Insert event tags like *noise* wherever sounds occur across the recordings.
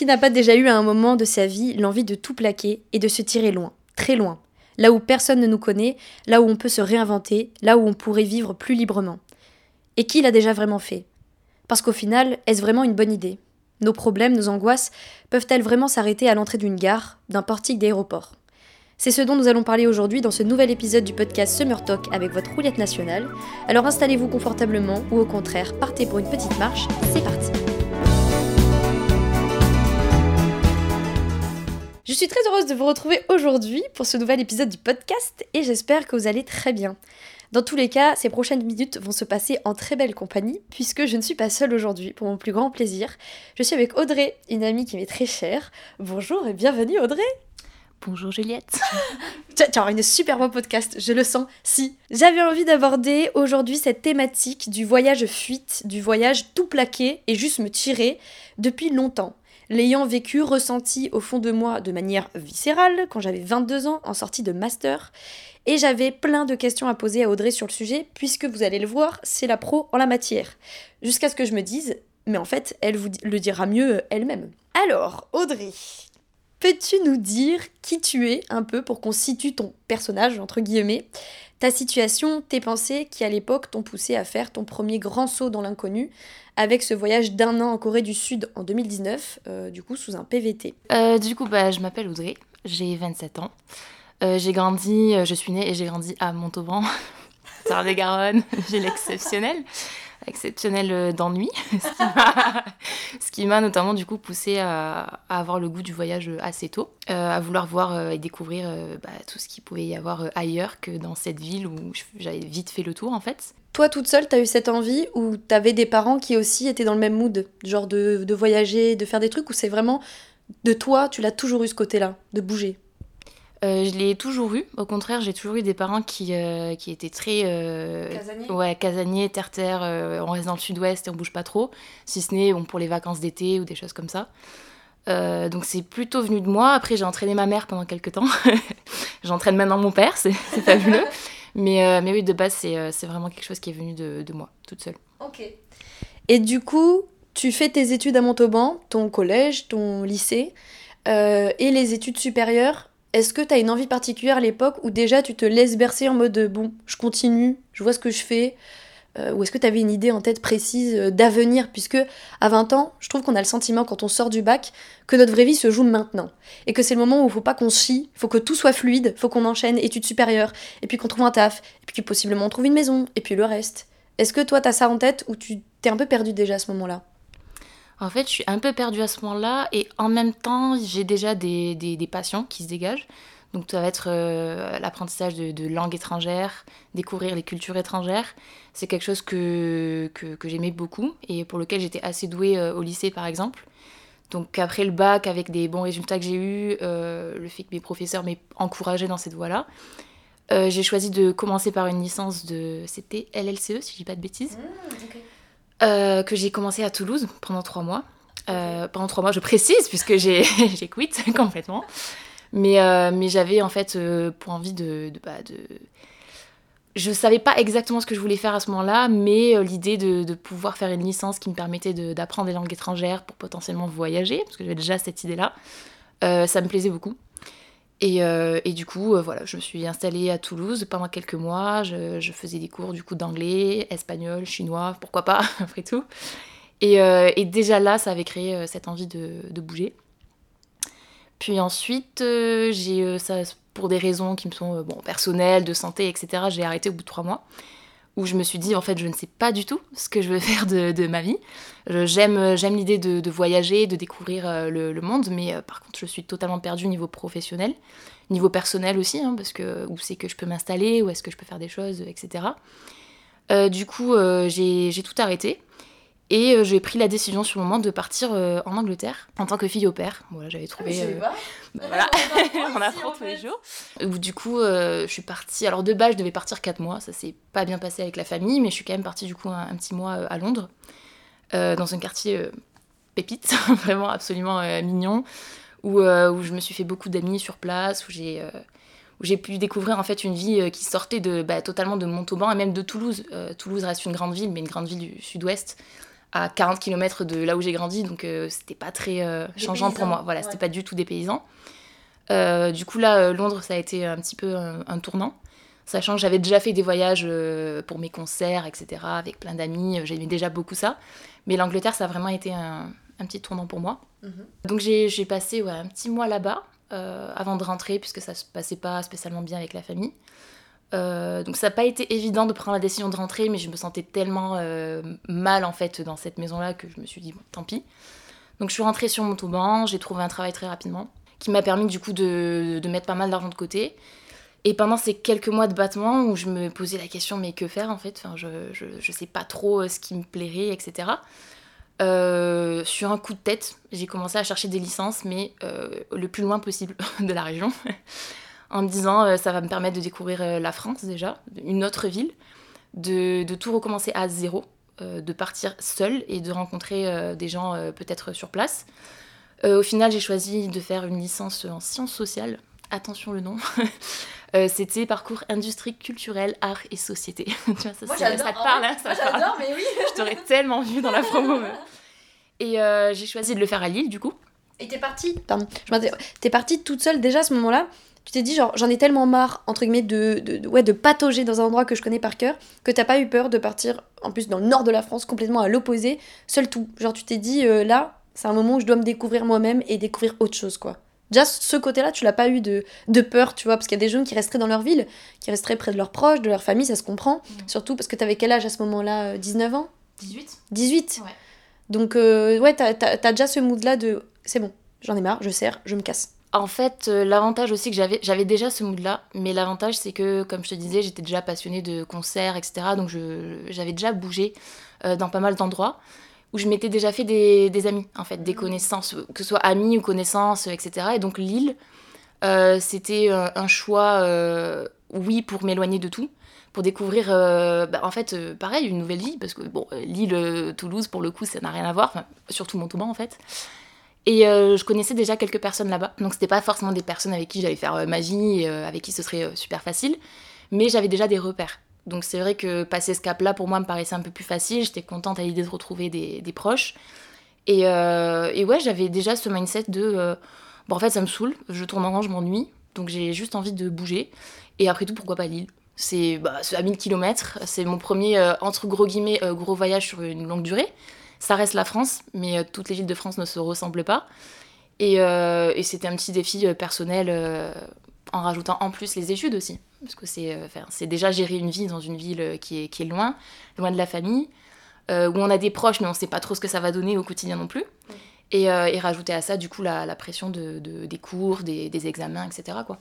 Qui n'a pas déjà eu à un moment de sa vie l'envie de tout plaquer et de se tirer loin, très loin, là où personne ne nous connaît, là où on peut se réinventer, là où on pourrait vivre plus librement. Et qui l'a déjà vraiment fait? Parce qu'au final, est-ce vraiment une bonne idée? Nos problèmes, nos angoisses, peuvent-elles vraiment s'arrêter à l'entrée d'une gare, d'un portique d'aéroport? C'est ce dont nous allons parler aujourd'hui dans ce nouvel épisode du podcast Summer Talk avec votre roulette nationale. Alors installez-vous confortablement ou au contraire, partez pour une petite marche. C'est parti Je suis très heureuse de vous retrouver aujourd'hui pour ce nouvel épisode du podcast et j'espère que vous allez très bien. Dans tous les cas, ces prochaines minutes vont se passer en très belle compagnie puisque je ne suis pas seule aujourd'hui pour mon plus grand plaisir. Je suis avec Audrey, une amie qui m'est très chère. Bonjour et bienvenue Audrey Bonjour Juliette. *laughs* tu as une super beau podcast, je le sens. Si. J'avais envie d'aborder aujourd'hui cette thématique du voyage fuite, du voyage tout plaqué et juste me tirer depuis longtemps. L'ayant vécu, ressenti au fond de moi de manière viscérale quand j'avais 22 ans en sortie de master. Et j'avais plein de questions à poser à Audrey sur le sujet, puisque vous allez le voir, c'est la pro en la matière. Jusqu'à ce que je me dise, mais en fait, elle vous le dira mieux elle-même. Alors, Audrey, Peux-tu nous dire qui tu es un peu pour qu'on situe ton personnage, entre guillemets, ta situation, tes pensées qui à l'époque t'ont poussé à faire ton premier grand saut dans l'inconnu avec ce voyage d'un an en Corée du Sud en 2019, euh, du coup sous un PVT euh, Du coup, bah, je m'appelle Audrey, j'ai 27 ans. Euh, j'ai grandi, je suis née et j'ai grandi à Montauban, *laughs* dans les Garonne, *laughs* j'ai l'exceptionnel exceptionnel euh, d'ennui, *laughs* ce qui m'a notamment du coup poussé à, avoir le goût du voyage euh, assez tôt, euh, à vouloir voir et découvrir bah, tout ce qu'il pouvait y avoir ailleurs que dans cette ville où j'avais vite fait le tour en fait. Toi toute seule, t'as eu cette envie ou t'avais des parents qui aussi étaient dans le même mood, genre de, de voyager, de faire des trucs, ou c'est vraiment de toi, tu l'as toujours eu ce côté-là, de bouger? Euh, je l'ai toujours eu. Au contraire, j'ai toujours eu des parents qui, euh, qui étaient très. Euh, casaniers Ouais, casaniers, terre-terre. on reste dans le sud-ouest et on bouge pas trop. Si ce n'est bon, pour les vacances d'été ou des choses comme ça. donc c'est plutôt venu de moi. Après, j'ai entraîné ma mère pendant quelques temps. *laughs* J'entraîne maintenant mon père, c'est fabuleux. *laughs* mais, mais oui, de base, c'est vraiment quelque chose qui est venu de, de moi, toute seule. Ok. Et du coup, tu fais tes études à Montauban, ton collège, ton lycée, et les études supérieures est-ce que tu as une envie particulière à l'époque où déjà tu te laisses bercer en mode bon, je continue, je vois ce que je fais euh, Ou est-ce que tu avais une idée en tête précise euh, d'avenir? Puisque à 20 ans, je trouve qu'on a le sentiment quand on sort du bac que notre vraie vie se joue maintenant. Et que c'est le moment où il faut pas qu'on chie, faut que tout soit fluide, faut qu'on enchaîne études supérieures, et puis qu'on trouve un taf, et puis possiblement on trouve une maison, et puis le reste. Est-ce que toi tu as ça en tête ou tu t'es un peu perdu déjà à ce moment-là? En fait, je suis un peu perdue à ce moment-là et en même temps, j'ai déjà des, des, passions qui se dégagent. Donc ça va être euh, l'apprentissage de, langues étrangères, découvrir les cultures étrangères. C'est quelque chose que, que, j'aimais beaucoup et pour lequel j'étais assez douée euh, au lycée par exemple. Donc après le bac, avec des bons résultats que j'ai eus, euh, le fait que mes professeurs m'aient encouragée dans cette voie-là, j'ai choisi de commencer par une licence de... C'était LLCE si je dis pas de bêtises. Mmh, euh, que j'ai commencé à Toulouse pendant trois mois. Euh, pendant trois mois, je précise, puisque j'ai *laughs* quitté *laughs* complètement. Mais, euh, mais j'avais en fait pour envie de, de, bah, de... Je savais pas exactement ce que je voulais faire à ce moment-là, mais l'idée de, de, pouvoir faire une licence qui me permettait d'apprendre des langues étrangères pour potentiellement voyager, parce que j'avais déjà cette idée-là, ça me plaisait beaucoup. Et, euh, et, du coup, euh, voilà, je me suis installée à Toulouse pendant quelques mois. Je, faisais des cours du coup d'anglais, espagnol, chinois, pourquoi pas, *laughs* après tout. Et, euh, et, déjà là, ça avait créé cette envie de, de bouger. Puis ensuite, j'ai ça pour des raisons qui me sont bon, personnelles, de santé, etc. J'ai arrêté au bout de trois mois où je me suis dit en fait je ne sais pas du tout ce que je veux *laughs* faire de, ma vie. J'aime j'aime l'idée de, voyager, de découvrir euh, le, monde, mais euh, par contre je suis totalement perdue au niveau professionnel, niveau personnel aussi, hein, parce que où c'est que je peux m'installer, où est-ce que je peux faire des choses, etc. Euh, du coup j'ai tout arrêté. Et euh, j'ai pris la décision sur le moment de partir euh, en Angleterre en tant que fille au père. Voilà, j'avais trouvé. Ah, euh, bah, voilà, on apprend *laughs* tous les jours. Où du coup, je suis partie. Alors de base, je devais partir 4 mois. Ça s'est pas bien passé avec la famille, mais je suis quand même partie du coup un, petit mois à Londres, dans un quartier pépite, *laughs* vraiment absolument mignon, où, où je me suis fait beaucoup d'amis sur place, où j'ai où j'ai pu découvrir en fait une vie qui sortait de bah, totalement de Montauban et même de Toulouse. Toulouse reste une grande ville, mais une grande ville du sud-ouest à 40 km de là où j'ai grandi, donc c'était pas très changeant pour moi. Voilà, c'était pas du tout des paysans. du coup, là, Londres, ça a été un petit peu un tournant. Sachant que j'avais déjà fait des voyages euh, pour mes concerts, etc., avec plein d'amis, euh, j'aimais déjà beaucoup ça. Mais l'Angleterre, ça a vraiment été un, petit tournant pour moi. Mhm. Donc j'ai passé un petit mois là-bas euh, avant de rentrer, puisque ça se passait pas spécialement bien avec la famille. Donc ça n'a pas été évident de prendre la décision de rentrer, mais je me sentais tellement mal en fait dans cette maison-là que je me suis dit bon, tant pis. Donc je suis rentrée sur Montauban, j'ai trouvé un travail très rapidement, qui m'a permis du coup de, mettre pas mal d'argent de côté. Et pendant ces quelques mois de battement où je me posais la question, mais que faire en fait? Enfin, je, je, je sais pas trop euh, ce qui me plairait, etc. Euh, sur un coup de tête, j'ai commencé à chercher des licences, mais euh, le plus loin possible *laughs* de la région, en me disant ça va me permettre de découvrir la France déjà, une autre ville, de, de tout recommencer à zéro, de partir seule et de rencontrer des gens peut-être sur place. au final, j'ai choisi de faire une licence en sciences sociales. Attention le nom. *laughs* Euh, c'était parcours industrie culturelle, art et société. *laughs* tu vois, ça, Moi, ça te parle, hein, ça J'adore, mais oui. *laughs* je t'aurais tellement vu dans la promo. et euh, j'ai choisi de le faire à Lille, du coup. Et t'es partie? Pardon. T'es partie toute seule déjà à ce moment-là? Tu t'es dit genre j'en ai tellement marre entre guillemets de, de, ouais, de patauger dans un endroit que je connais par cœur que t'as pas eu peur de partir en plus dans le nord de la France complètement à l'opposé seul tout genre tu t'es dit euh, là c'est un moment où je dois me découvrir moi-même et découvrir autre chose quoi Déjà, ce côté-là, tu l'as pas eu de, de, peur, tu vois, parce qu'il y a des jeunes qui resteraient dans leur ville, qui resteraient près de leurs proches, de leur famille, ça se comprend. Mm. Surtout parce que tu avais quel âge à ce moment-là 19 euh, ans? 18 18 Ouais. Donc, euh, ouais, t'as as, déjà ce mood-là de c'est bon, j'en ai marre, je sers, je me casse. En fait, euh, l'avantage aussi que j'avais, j'avais déjà ce mood-là, mais l'avantage c'est que, comme je te disais, j'étais déjà passionnée de concerts, etc. Donc j'avais déjà bougé dans pas mal d'endroits où je m'étais déjà fait des, amis, en fait, des mmh. connaissances, que ce soit amis ou connaissances, etc. Et donc Lille, euh, c'était euh, un choix, euh, oui, pour m'éloigner de tout, pour découvrir, bah, en fait, pareil, une nouvelle vie, parce que, bon, Lille, Toulouse, pour le coup, ça n'a rien à voir, surtout Montauban, en fait. Et je connaissais déjà quelques personnes là-bas, donc c'était pas forcément des personnes avec qui j'allais faire ma vie, avec qui ce serait super facile, mais j'avais déjà des repères. Donc c'est vrai que passer ce cap-là, pour moi, me paraissait un peu plus facile. J'étais contente à l'idée de retrouver des, proches. Euh, et, ouais, j'avais déjà ce mindset de... Euh, bon, en fait, ça me saoule, je tourne en rang, je m'ennuie. Donc j'ai juste envie de bouger. Et après tout, pourquoi pas Lille? C'est bah, à 1000 km. C'est mon premier, euh, entre gros guillemets, gros voyage sur une longue durée. Ça reste la France, mais toutes les villes de France ne se ressemblent pas. Et, et c'était un petit défi personnel en rajoutant en plus les études aussi. Parce que c'est euh, déjà gérer une vie dans une ville euh, qui est, qui est loin, loin de la famille, euh, où on a des proches, mais on ne sait pas trop ce que ça va donner au quotidien non plus. Et, et, rajouter à ça, du coup, la, la pression de, de, des cours, des, des, examens, etc. Quoi.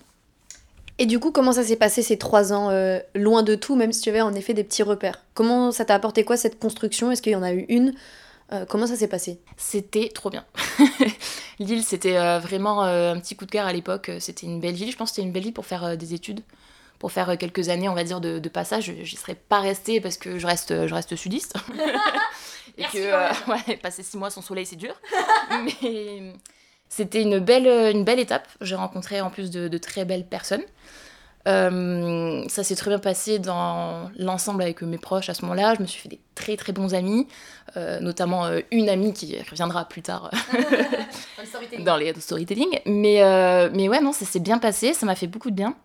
Et du coup, comment ça s'est passé ces trois ans loin de tout, même si tu avais en effet des petits repères? Comment ça t'a apporté quoi cette construction? Est-ce qu'il y en a eu une comment ça s'est passé? C'était trop bien. *laughs* Lille, c'était vraiment un petit coup de cœur à l'époque. C'était une belle ville. Je pense que c'était une belle ville pour faire des études pour faire quelques années, on va dire, de, passage. J'y serais pas restée parce que je reste, je reste sudiste. *laughs* et que euh, ouais, passer six mois sans soleil, c'est dur. *laughs* Mais c'était une belle, une belle étape. J'ai rencontré en plus de, très belles personnes. Euh, ça s'est très bien passé dans l'ensemble avec mes proches à ce moment-là. Je me suis fait des très très bons amis, euh, notamment une amie qui reviendra plus tard *laughs* dans les storytelling. Mais, mais ouais, non, ça s'est bien passé, ça m'a fait beaucoup de bien.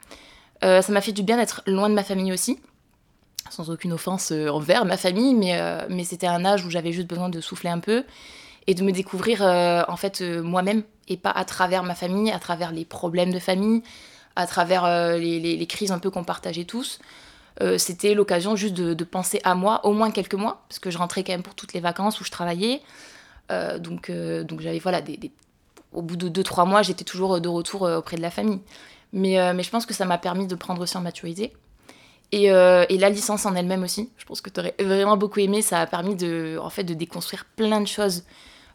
Euh, ça m'a fait du bien d'être loin de ma famille aussi, sans aucune offense euh, envers ma famille, mais, euh, mais c'était un âge où j'avais juste besoin de souffler un peu et de me découvrir en fait moi-même et pas à travers ma famille, à travers les problèmes de famille, à travers les, les, crises un peu qu'on partageait tous. c'était l'occasion juste de, penser à moi au moins quelques mois, parce que je rentrais quand même pour toutes les vacances où je travaillais. donc donc j'avais voilà des, au bout de 2-3 mois, j'étais toujours de retour auprès de la famille. Mais, euh, mais je pense que ça m'a permis de prendre aussi en maturité. Et, euh, et, la licence en elle-même aussi, je pense que tu aurais vraiment beaucoup aimé. Ça a permis de, en fait, de déconstruire plein de choses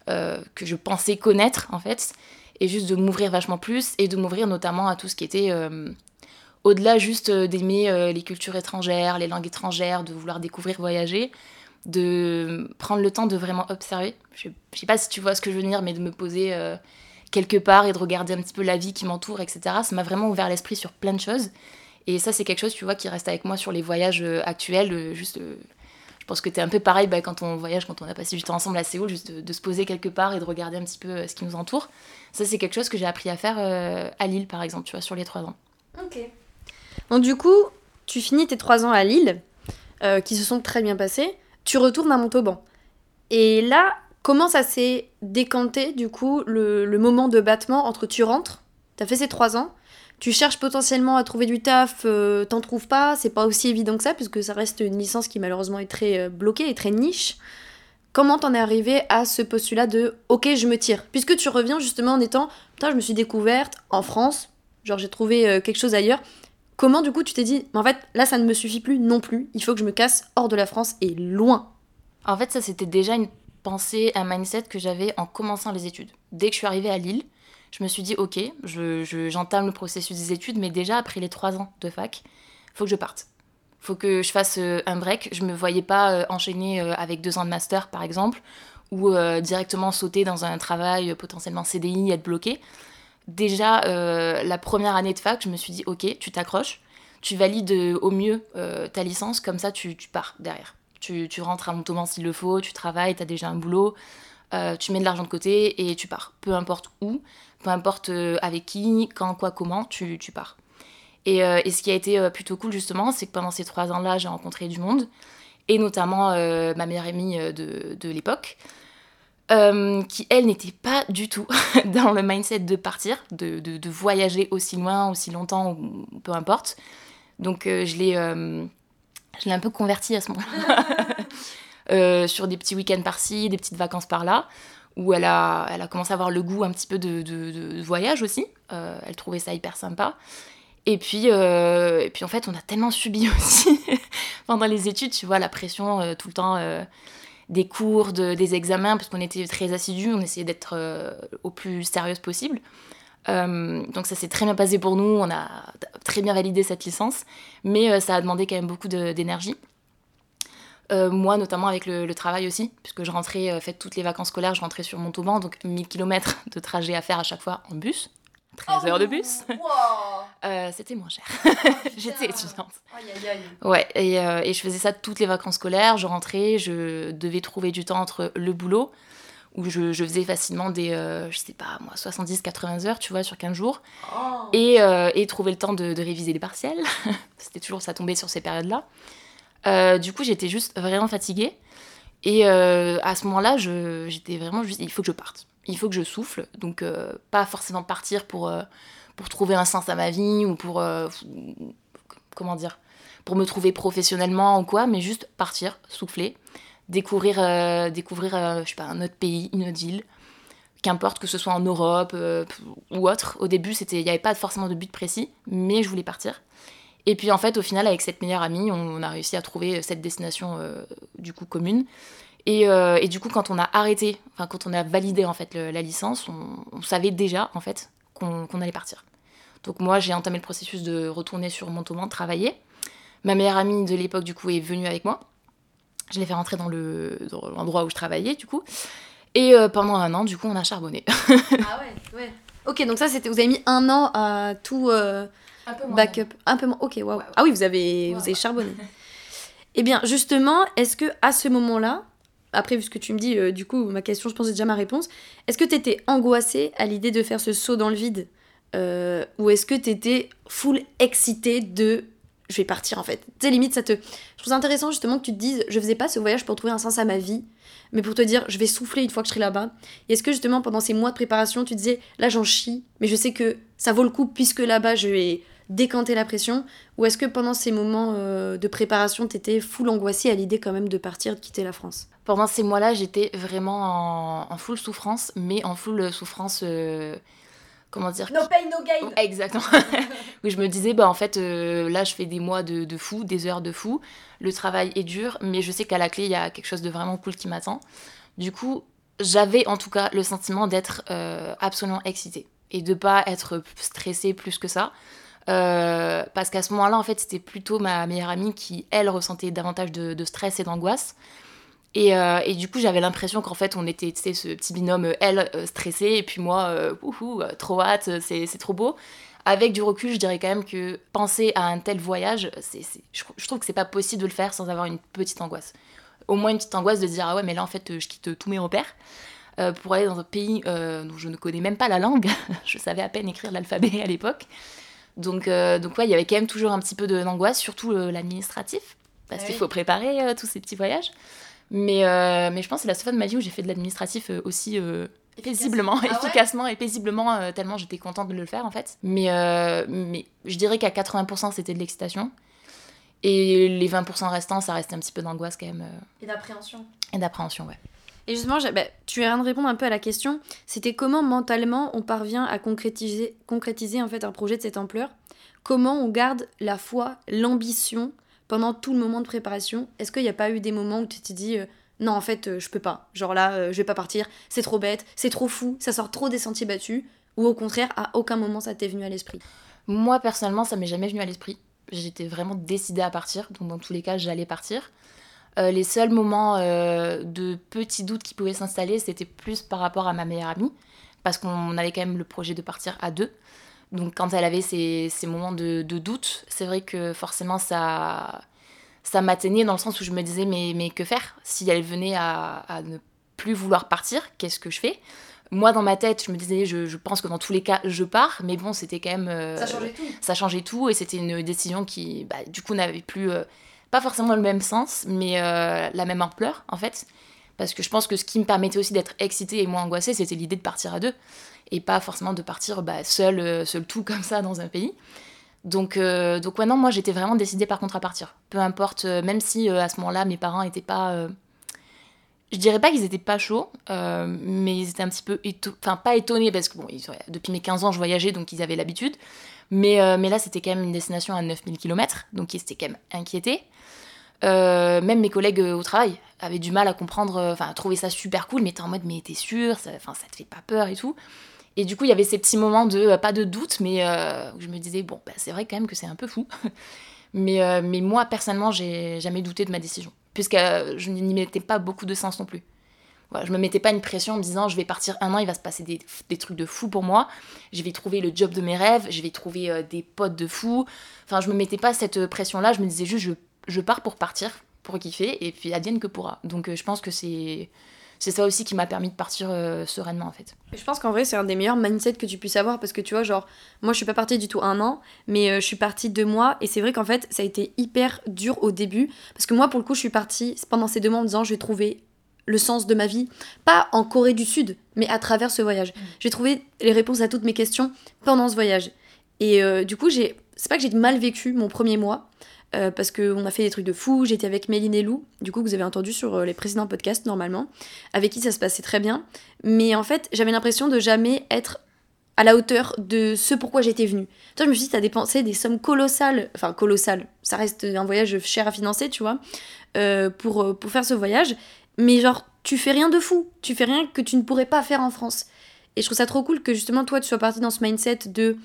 euh, que je pensais connaître, en fait, et juste de m'ouvrir vachement plus, et de m'ouvrir notamment à tout ce qui était au-delà juste d'aimer les cultures étrangères, les langues étrangères, de vouloir découvrir, voyager, de prendre le temps de vraiment observer. Je, je sais pas si tu vois ce que je veux dire, mais de me poser quelque part et de regarder un petit peu la vie qui m'entoure, etc. Ça m'a vraiment ouvert l'esprit sur plein de choses. Et ça, c'est quelque chose, tu vois, qui reste avec moi sur les voyages euh, actuels. Euh, juste, euh, pense que tu es un peu pareil bah, quand on voyage, quand on a passé du temps ensemble à Séoul, juste de, se poser quelque part et de regarder un petit peu ce qui nous entoure. Ça, c'est quelque chose que j'ai appris à faire à Lille, par exemple, tu vois, sur les trois ans. Ok. Donc du coup, tu finis tes trois ans à Lille, qui se sont très bien passés. Tu retournes à Montauban. Et là, comment ça s'est décanté, du coup, le, le moment de battement entre tu rentres, t'as fait ces trois ans, tu cherches potentiellement à trouver du taf, euh, t'en trouves pas, c'est pas aussi évident que ça, puisque ça reste une licence qui malheureusement est très euh, bloquée et très niche. Comment t'en es arrivé à ce postulat de ok, je me tire? Puisque tu reviens justement en étant putain, je me suis découverte en France, genre j'ai trouvé euh, quelque chose ailleurs. Comment du coup tu t'es dit, en fait là ça ne me suffit plus non plus, il faut que je me casse hors de la France et loin En fait, ça c'était déjà une pensée, un mindset que j'avais en commençant les études. Dès que je suis arrivée à Lille, je me suis dit, ok, j'entame le processus des études, mais déjà après les trois ans de fac, faut que je parte. Faut que je fasse euh, un break. Je me voyais pas euh, enchaîner euh, avec deux ans de master, par exemple, ou directement sauter dans un travail potentiellement CDI, être bloqué. Déjà, la première année de fac, je me suis dit, ok, tu t'accroches, tu valides au mieux ta licence, comme ça tu, pars derrière. Tu, tu rentres à Montauban s'il le faut, tu travailles, tu as déjà un boulot, tu mets de l'argent de côté et tu pars, peu importe où peu importe euh, avec qui, quand, quoi, comment, tu, pars. Et, euh, et, ce qui a été euh, plutôt cool justement, c'est que pendant ces trois ans-là, j'ai rencontré du monde, et notamment ma meilleure amie de, l'époque, qui elle n'était pas du tout *laughs* dans le mindset de partir, de, voyager aussi loin, aussi longtemps, peu importe. Donc je l'ai je l'ai un peu convertie à ce moment-là, *laughs* sur des petits week-ends par-ci, des petites vacances par-là où elle a, commencé à avoir le goût un petit peu de, voyage aussi. Euh, elle trouvait ça hyper sympa. Et puis, euh, et puis en fait, on a tellement subi *laughs* aussi pendant les études, tu vois, la pression euh, tout le temps des cours, de, des examens, parce qu'on était très assidus, on essayait d'être au plus sérieuse possible. donc ça s'est très bien passé pour nous, on a très bien validé cette licence, mais ça a demandé quand même beaucoup d'énergie. Euh, moi, notamment avec le, travail aussi, puisque je rentrais, euh, fait toutes les vacances scolaires, je rentrais sur Montauban, donc 1000 km de trajet à faire à chaque fois en bus. 13 heures de bus. *laughs* Euh, c'était moins cher. *laughs* J'étais étudiante. Ouais, et, et, je faisais ça toutes les vacances scolaires. Je rentrais, je devais trouver du temps entre le boulot, où je, je faisais facilement des, je sais pas moi, 70-80 heures, tu vois, sur 15 jours, oh. et, et, trouver le temps de, de réviser les partiels. *laughs* C'était toujours, ça tombait sur ces périodes-là. Euh, du coup, j'étais juste vraiment fatiguée. Et euh, à ce moment-là, j'étais vraiment juste, il faut que je parte. Il faut que je souffle. Donc, euh, pas forcément partir pour, pour trouver un sens à ma vie ou pour. comment dire Pour me trouver professionnellement ou quoi, mais juste partir, souffler, découvrir, découvrir je sais pas, un autre pays, une autre île. Qu'importe que ce soit en Europe ou autre. Au début, il n'y avait pas forcément de but précis, mais je voulais partir. Et puis en fait, au final, avec cette meilleure amie, on a réussi à trouver cette destination euh, du coup commune. Et, euh, et, du coup, quand on a arrêté, enfin quand on a validé en fait la licence, on, savait déjà en fait qu'on allait partir. Donc moi, j'ai entamé le processus de retourner sur Montauban travailler. Ma meilleure amie de l'époque du coup est venue avec moi. Je l'ai fait rentrer dans l'endroit où je travaillais du coup. Et euh, pendant un an, du coup, on a charbonné. ah ouais, ouais. Ok, donc ça, c'était, vous avez mis un an à tout, un peu backup. Un peu moins. Ok, waouh. Ah oui, vous avez, vous avez charbonné. *laughs* eh bien, justement, est-ce que à ce moment-là, après, vu ce que tu me dis, euh, du coup, ma question, je pense, c'est déjà ma réponse. Est-ce que tu étais angoissée à l'idée de faire ce saut dans le vide euh, Ou est-ce que tu étais full excitée de je vais partir en fait Tu sais, limite, ça te. Je trouve intéressant justement que tu te dises je faisais pas ce voyage pour trouver un sens à ma vie, mais pour te dire je vais souffler une fois que je serai là-bas. Et est-ce que justement pendant ces mois de préparation, tu disais là j'en chie, mais je sais que ça vaut le coup puisque là-bas je vais décanter la pression Ou est-ce que pendant ces moments euh, de préparation, t'étais full angoissée à l'idée quand même de partir, de quitter la France? Pendant ces mois-là, j'étais vraiment en, full souffrance, mais en full souffrance... Euh, comment dire No pain, no gain Exactement. *laughs* oui, je me disais, bah en fait, euh, là, je fais des mois de, de, fou, des heures de fou. Le travail est dur, mais je sais qu'à la clé, il y a quelque chose de vraiment cool qui m'attend. Du coup, j'avais en tout cas le sentiment d'être absolument excitée et de pas être stressée plus que ça. Euh, parce qu'à ce moment-là, en fait, c'était plutôt ma meilleure amie qui, elle, ressentait davantage de, stress et d'angoisse. Et, euh, et, du coup, j'avais l'impression qu'en fait, on était ce petit binôme, euh, elle stressée, et puis moi, ouhou, trop hâte, c'est trop beau. Avec du recul, je dirais quand même que penser à un tel voyage, je, je, trouve que c'est pas possible de le faire sans avoir une petite angoisse. au moins une petite angoisse de dire ah ouais mais là en fait je quitte tous mes repères pour aller dans un pays dont je ne connais même pas la langue. *laughs* je savais à peine écrire l'alphabet à l'époque. Donc, donc ouais, il y avait quand même toujours un petit peu d'angoisse, surtout l'administratif, parce qu'il faut préparer tous ces petits voyages. Mais, mais je pense que c'est la seule fois de ma vie où j'ai fait de l'administratif aussi paisiblement, ah efficacement et paisiblement, euh, tellement j'étais contente de le faire en fait. Mais, euh, mais je dirais qu'à 80% c'était de l'excitation. Et les 20% restants, ça reste un petit peu d'angoisse quand même. Euh. Et d'appréhension. Et d'appréhension, ouais. Et justement, bah, tu viens de répondre un peu à la question. C'était comment mentalement on parvient à concrétiser, concrétiser en fait un projet de cette ampleur? Comment on garde la foi, l'ambition pendant tout le moment de préparation? Est-ce qu'il n'y a pas eu des moments où tu t'es dit non en fait euh, je peux pas, genre là euh, je vais pas partir, c'est trop bête, c'est trop fou, ça sort trop des sentiers battus, ou au contraire à aucun moment ça t'est venu à l'esprit? Moi personnellement ça m'est jamais venu à l'esprit, j'étais vraiment décidée à partir, donc dans tous les cas j'allais partir. Euh, les seuls moments de petits doutes qui pouvaient s'installer c'était plus par rapport à ma meilleure amie, parce qu'on avait quand même le projet de partir à deux. Donc quand elle avait ces, moments de, de doute, c'est vrai que forcément ça ça m'atteignait dans le sens où je me disais mais, mais que faire? Si elle venait à, ne plus vouloir partir, qu'est-ce que je fais? Moi, dans ma tête, je me disais, je, pense que dans tous les cas, je pars, mais bon, c'était quand même. Euh, ça changeait tout. Ça changeait tout, et c'était une décision qui, bah, du coup, n'avait plus, euh, pas forcément le même sens, mais euh, la même ampleur, en fait. Parce que je pense que ce qui me permettait aussi d'être excitée et moins angoissée, c'était l'idée de partir à deux, et pas forcément de partir bah, seul, seul tout comme ça dans un pays. Donc, euh, donc ouais, non, moi j'étais vraiment décidée par contre à partir. Peu importe, euh, même si euh, à ce moment-là mes parents étaient pas. Je dirais pas qu'ils étaient pas chauds, mais ils étaient un petit peu. Enfin, pas étonnés parce que bon, depuis mes 15 ans je voyageais donc ils avaient l'habitude. Mais, mais là c'était quand même une destination à 9000 km, donc ils étaient quand même inquiétés. même mes collègues au travail avaient du mal à comprendre, enfin à trouver ça super cool, mais t'es en mode mais t'es sûr, ça, ça te fait pas peur et tout. Et du coup, il y avait ces petits moments de, euh, pas de doute, mais euh, où je me disais, bon, bah, c'est vrai quand même que c'est un peu fou. *laughs* mais, euh, mais moi, personnellement, j'ai jamais douté de ma décision, puisque je n'y mettais pas beaucoup de sens non plus. Voilà, je me mettais pas une pression en me disant, je vais partir un an, il va se passer des, trucs de fou pour moi, je vais trouver le job de mes rêves, je vais trouver des potes de fou. Enfin, je me mettais pas cette pression-là, je me disais juste, je, je pars pour partir, pour kiffer, et puis advienne que pourra. Donc je pense que c'est c'est ça aussi qui m'a permis de partir euh, sereinement en fait. Je pense qu'en vrai c'est un des meilleurs mindsets que tu puisses avoir parce que tu vois genre moi je suis pas partie du tout un an mais euh, je suis partie deux mois et c'est vrai qu'en fait ça a été hyper dur au début parce que moi pour le coup je suis partie pendant ces deux mois en me disant je vais trouver le sens de ma vie, pas en Corée du Sud, mais à travers ce voyage. Mm. J'ai trouvé les réponses à toutes mes questions pendant ce voyage. Et euh, du coup, j'ai, c'est pas que j'ai mal vécu mon premier mois, euh, parce qu'on a fait des trucs de fou. J'étais avec Méline et Lou, du coup, que vous avez entendu sur euh, les précédents podcasts normalement, avec qui ça se passait très bien. Mais en fait, j'avais l'impression de jamais être à la hauteur de ce pourquoi j'étais venue. Toi, je me suis dit, t'as dépensé des sommes colossales, enfin colossales, ça reste un voyage cher à financer, tu vois, euh, pour, pour faire ce voyage. Mais genre, tu fais rien de fou, tu fais rien que tu ne pourrais pas faire en France. Et je trouve ça trop cool que justement, toi, tu sois parti dans ce mindset de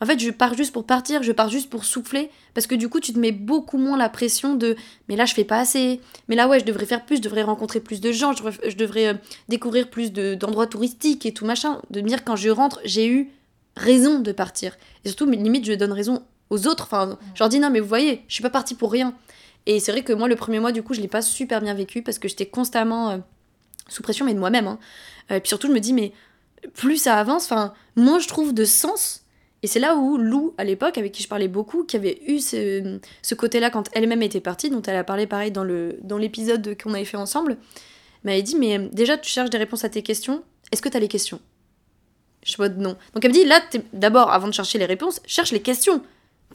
en fait, je pars juste pour partir, je pars juste pour souffler, parce que du coup, tu te mets beaucoup moins la pression de mais là, je fais pas assez, mais là, ouais, je devrais faire plus, je devrais rencontrer plus de gens, je devrais, euh, découvrir plus d'endroits touristiques et tout machin. De me dire, quand je rentre, j'ai eu raison de partir. Et surtout, limite, je donne raison aux autres. Enfin, je leur dis non, mais vous voyez, je suis pas partie pour rien. Et c'est vrai que moi, le premier mois, du coup, je l'ai pas super bien vécu parce que j'étais constamment euh, sous pression, mais de moi-même. Hein. Euh, et puis surtout, je me dis, mais plus ça avance, enfin, moins je trouve de sens et c'est là où Lou, à l'époque, avec qui je parlais beaucoup, qui avait eu ce, ce côté-là quand elle-même était partie, dont elle a parlé pareil dans l'épisode dans qu'on avait fait ensemble, m'avait dit Mais déjà, tu cherches des réponses à tes questions, est-ce que tu as les questions? Je vois non. Donc elle me dit Là, d'abord, avant de chercher les réponses, cherche les questions.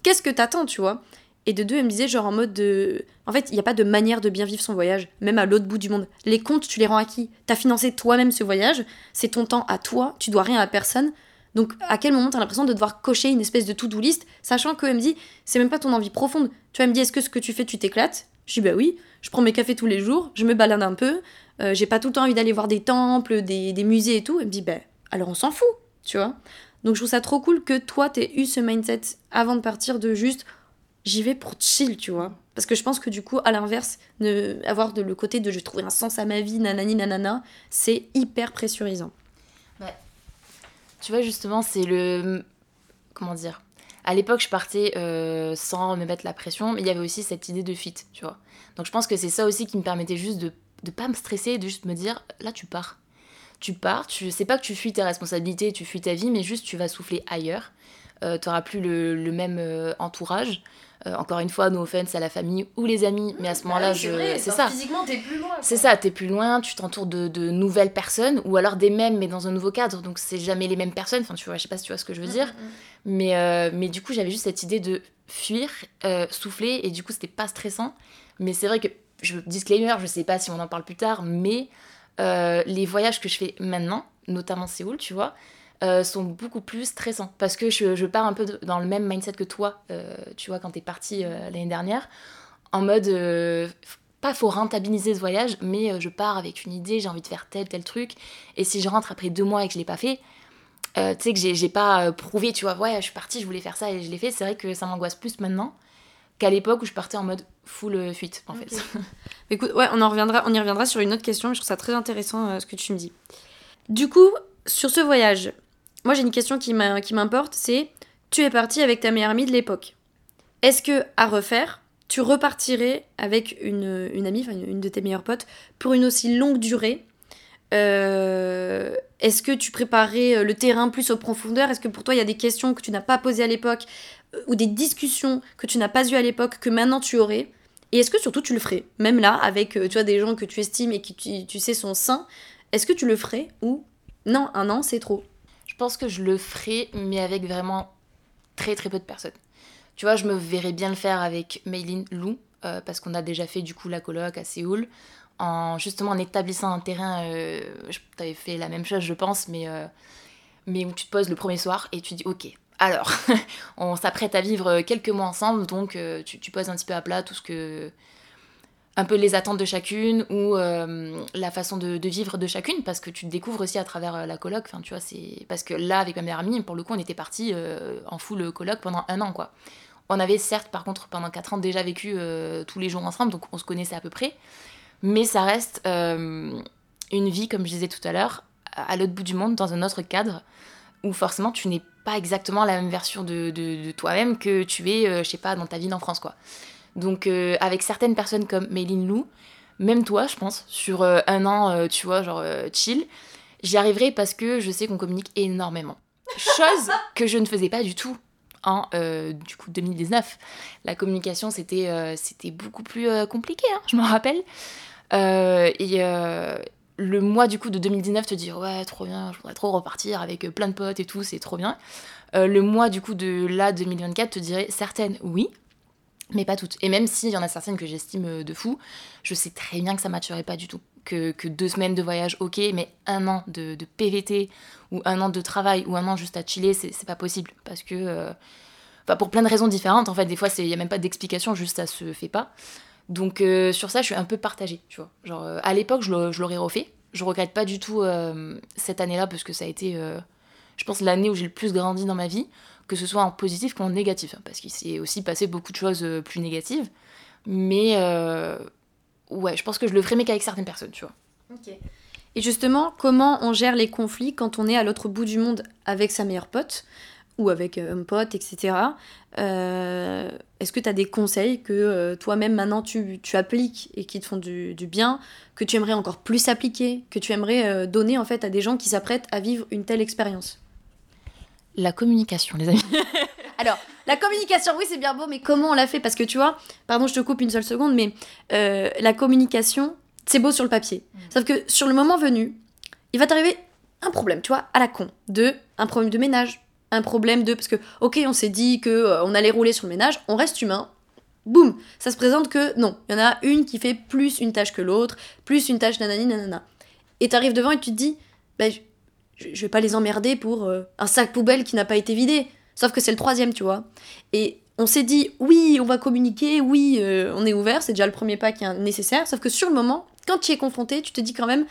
Qu'est-ce que t'attends, tu vois? Et de deux, elle me disait, genre en mode de. En fait, il n'y a pas de manière de bien vivre son voyage, même à l'autre bout du monde. Les comptes, tu les rends à qui? T'as financé toi-même ce voyage, c'est ton temps à toi, tu dois rien à personne. Donc, à quel moment tu as l'impression de devoir cocher une espèce de to-do list, sachant qu'elle me dit, c'est même pas ton envie profonde. Tu elle me dit, est-ce que ce que tu fais, tu t'éclates? Je dis, bah oui, je prends mes cafés tous les jours, je me balade un peu, euh, j'ai pas tout le temps envie d'aller voir des temples, des, musées et tout. Elle me dit, bah alors on s'en fout, tu vois. Donc, je trouve ça trop cool que toi, t'aies eu ce mindset avant de partir de juste, j'y vais pour chill, tu vois. Parce que je pense que du coup, à l'inverse, avoir de le côté de je trouver un sens à ma vie, nanani nanana, c'est hyper pressurisant. Tu vois, justement, c'est le. Comment dire à l'époque, je partais euh, sans me mettre la pression, mais il y avait aussi cette idée de fuite, tu vois. Donc je pense que c'est ça aussi qui me permettait juste de ne pas me stresser, de juste me dire, là tu pars. Tu pars, tu sais pas que tu fuis tes responsabilités, tu fuis ta vie, mais juste tu vas souffler ailleurs. Euh, tu n'auras plus le, le même euh, entourage. Euh, encore une fois, no offense à la famille ou les amis, mais à ce moment-là, c'est ça. Physiquement, t'es plus loin. C'est ça, t'es plus loin, tu t'entoures de, de, nouvelles personnes, ou alors des mêmes, mais dans un nouveau cadre, donc c'est jamais les mêmes personnes, enfin tu vois, je sais pas si tu vois ce que je veux dire, mm, mm, mm. mais, euh, mais du coup, j'avais juste cette idée de fuir, euh, souffler, et du coup, c'était pas stressant, mais c'est vrai que, je, disclaimer, je sais pas si on en parle plus tard, mais les voyages que je fais maintenant, notamment Séoul, tu vois, euh, sont beaucoup plus stressants. Parce que je, je, pars un peu dans le même mindset que toi, euh, tu vois, quand t'es parti euh, l'année dernière, en mode pas faut rentabiliser ce voyage, mais je pars avec une idée, j'ai envie de faire tel tel truc, et si je rentre après deux mois et que je l'ai pas fait, tu sais que j'ai pas prouvé, tu vois, ouais, je suis partie, je voulais faire ça et je l'ai fait, c'est vrai que ça m'angoisse plus maintenant qu'à l'époque où je partais en mode full fuite en fait. *laughs* Écoute, ouais, on en reviendra, on y reviendra sur une autre question, je trouve ça très intéressant ce que tu me dis. Du coup, sur ce voyage, moi j'ai une question qui m'importe, c'est tu es parti avec ta meilleure amie de l'époque. Est-ce que à refaire, tu repartirais avec une, amie, enfin une, de tes meilleures potes, pour une aussi longue durée? Euh, Est-ce que tu préparais euh, le terrain plus aux profondeur Est-ce que pour toi il y a des questions que tu n'as pas posées à l'époque euh, ou des discussions que tu n'as pas eues à l'époque que maintenant tu aurais? Et est-ce que surtout tu le ferais? Même là, avec tu vois, des gens que tu estimes et qui tu, tu sais sont sains, est-ce que tu le ferais ou non, un an c'est trop? Je pense que je le ferai, mais avec vraiment très très peu de personnes. Tu vois, je me verrais bien le faire avec Maylin Lou, euh, parce qu'on a déjà fait du coup la coloc à Séoul, en justement en établissant un terrain. Euh, tu avais fait la même chose, je pense, mais, euh, mais où tu te poses le premier soir et tu dis ok. Alors, *laughs* on s'apprête à vivre quelques mois ensemble, donc tu, tu, poses un petit peu à plat tout ce que, un peu les attentes de chacune ou euh, la façon de, vivre de chacune parce que tu te découvres aussi à travers euh, la coloc. Enfin tu vois c'est parce que là avec ma meilleure amie pour le coup on était parti euh, en full coloc pendant un an quoi. On avait certes par contre pendant quatre ans déjà vécu tous les jours ensemble donc on se connaissait à peu près. Mais ça reste une vie comme je disais tout à l'heure à l'autre bout du monde dans un autre cadre où forcément tu n'es pas exactement la même version de, de toi-même que tu es je sais pas dans ta vie en France quoi donc euh, avec certaines personnes comme Méline Lou, même toi, je pense, sur euh, un an, euh, tu vois, genre chill, j'y arriverai parce que je sais qu'on communique énormément. Chose *laughs* que je ne faisais pas du tout en du coup 2019. La communication c'était c'était beaucoup plus compliqué, hein, je m'en rappelle. et le mois du coup de 2019 te dire ouais trop bien, je voudrais trop repartir avec plein de potes et tout, c'est trop bien. le mois du coup de là 2024 te dirais certaines oui, mais pas toutes. Et même s'il y en a certaines que j'estime euh, de fou, je sais très bien que ça m'attirerait pas du tout. Que, que, deux semaines de voyage, ok, mais un an de, de, PVT, ou un an de travail, ou un an juste à chiller, c'est pas possible. Parce que, euh, enfin, pour plein de raisons différentes, en fait, des fois, il n'y a même pas d'explication, juste ça se fait pas. Donc, euh, sur ça, je suis un peu partagée, tu vois. Genre, à l'époque, je l'aurais refait. Je regrette pas du tout cette année-là, parce que ça a été, je pense, l'année où j'ai le plus grandi dans ma vie que ce soit en positif qu'en négatif, hein, parce qu'il s'est aussi passé beaucoup de choses euh, plus négatives. Mais euh, ouais, je pense que je le ferais, mais qu'avec certaines personnes, tu vois. Ok. Et justement, comment on gère les conflits quand on est à l'autre bout du monde avec sa meilleure pote ou avec euh, un pote, etc. Est-ce que tu as des conseils que toi-même maintenant tu, appliques et qui te font du, bien, que tu aimerais encore plus appliquer, que tu aimerais donner en fait à des gens qui s'apprêtent à vivre une telle expérience? La communication, les amis. *laughs* Alors, la communication, oui, c'est bien beau, mais comment on l'a fait? Parce que tu vois, pardon, je te coupe une seule seconde, mais euh, la communication, c'est beau sur le papier. Mm. Sauf que sur le moment venu, il va t'arriver un problème, tu vois, à la con. De, un problème de ménage, un problème de. Parce que, ok, on s'est dit que euh, on allait rouler sur le ménage, on reste humain. Boum Ça se présente que non, il y en a une qui fait plus une tâche que l'autre, plus une tâche nanani nanana. Et t'arrives devant et tu te dis, bah, je, vais pas les emmerder pour euh, un sac poubelle qui n'a pas été vidé. Sauf que c'est le troisième, tu vois. Et on s'est dit, oui, on va communiquer, oui, euh, on est ouvert, c'est déjà le premier pas qui est nécessaire. Sauf que sur le moment, quand tu y es confronté, tu te dis quand même,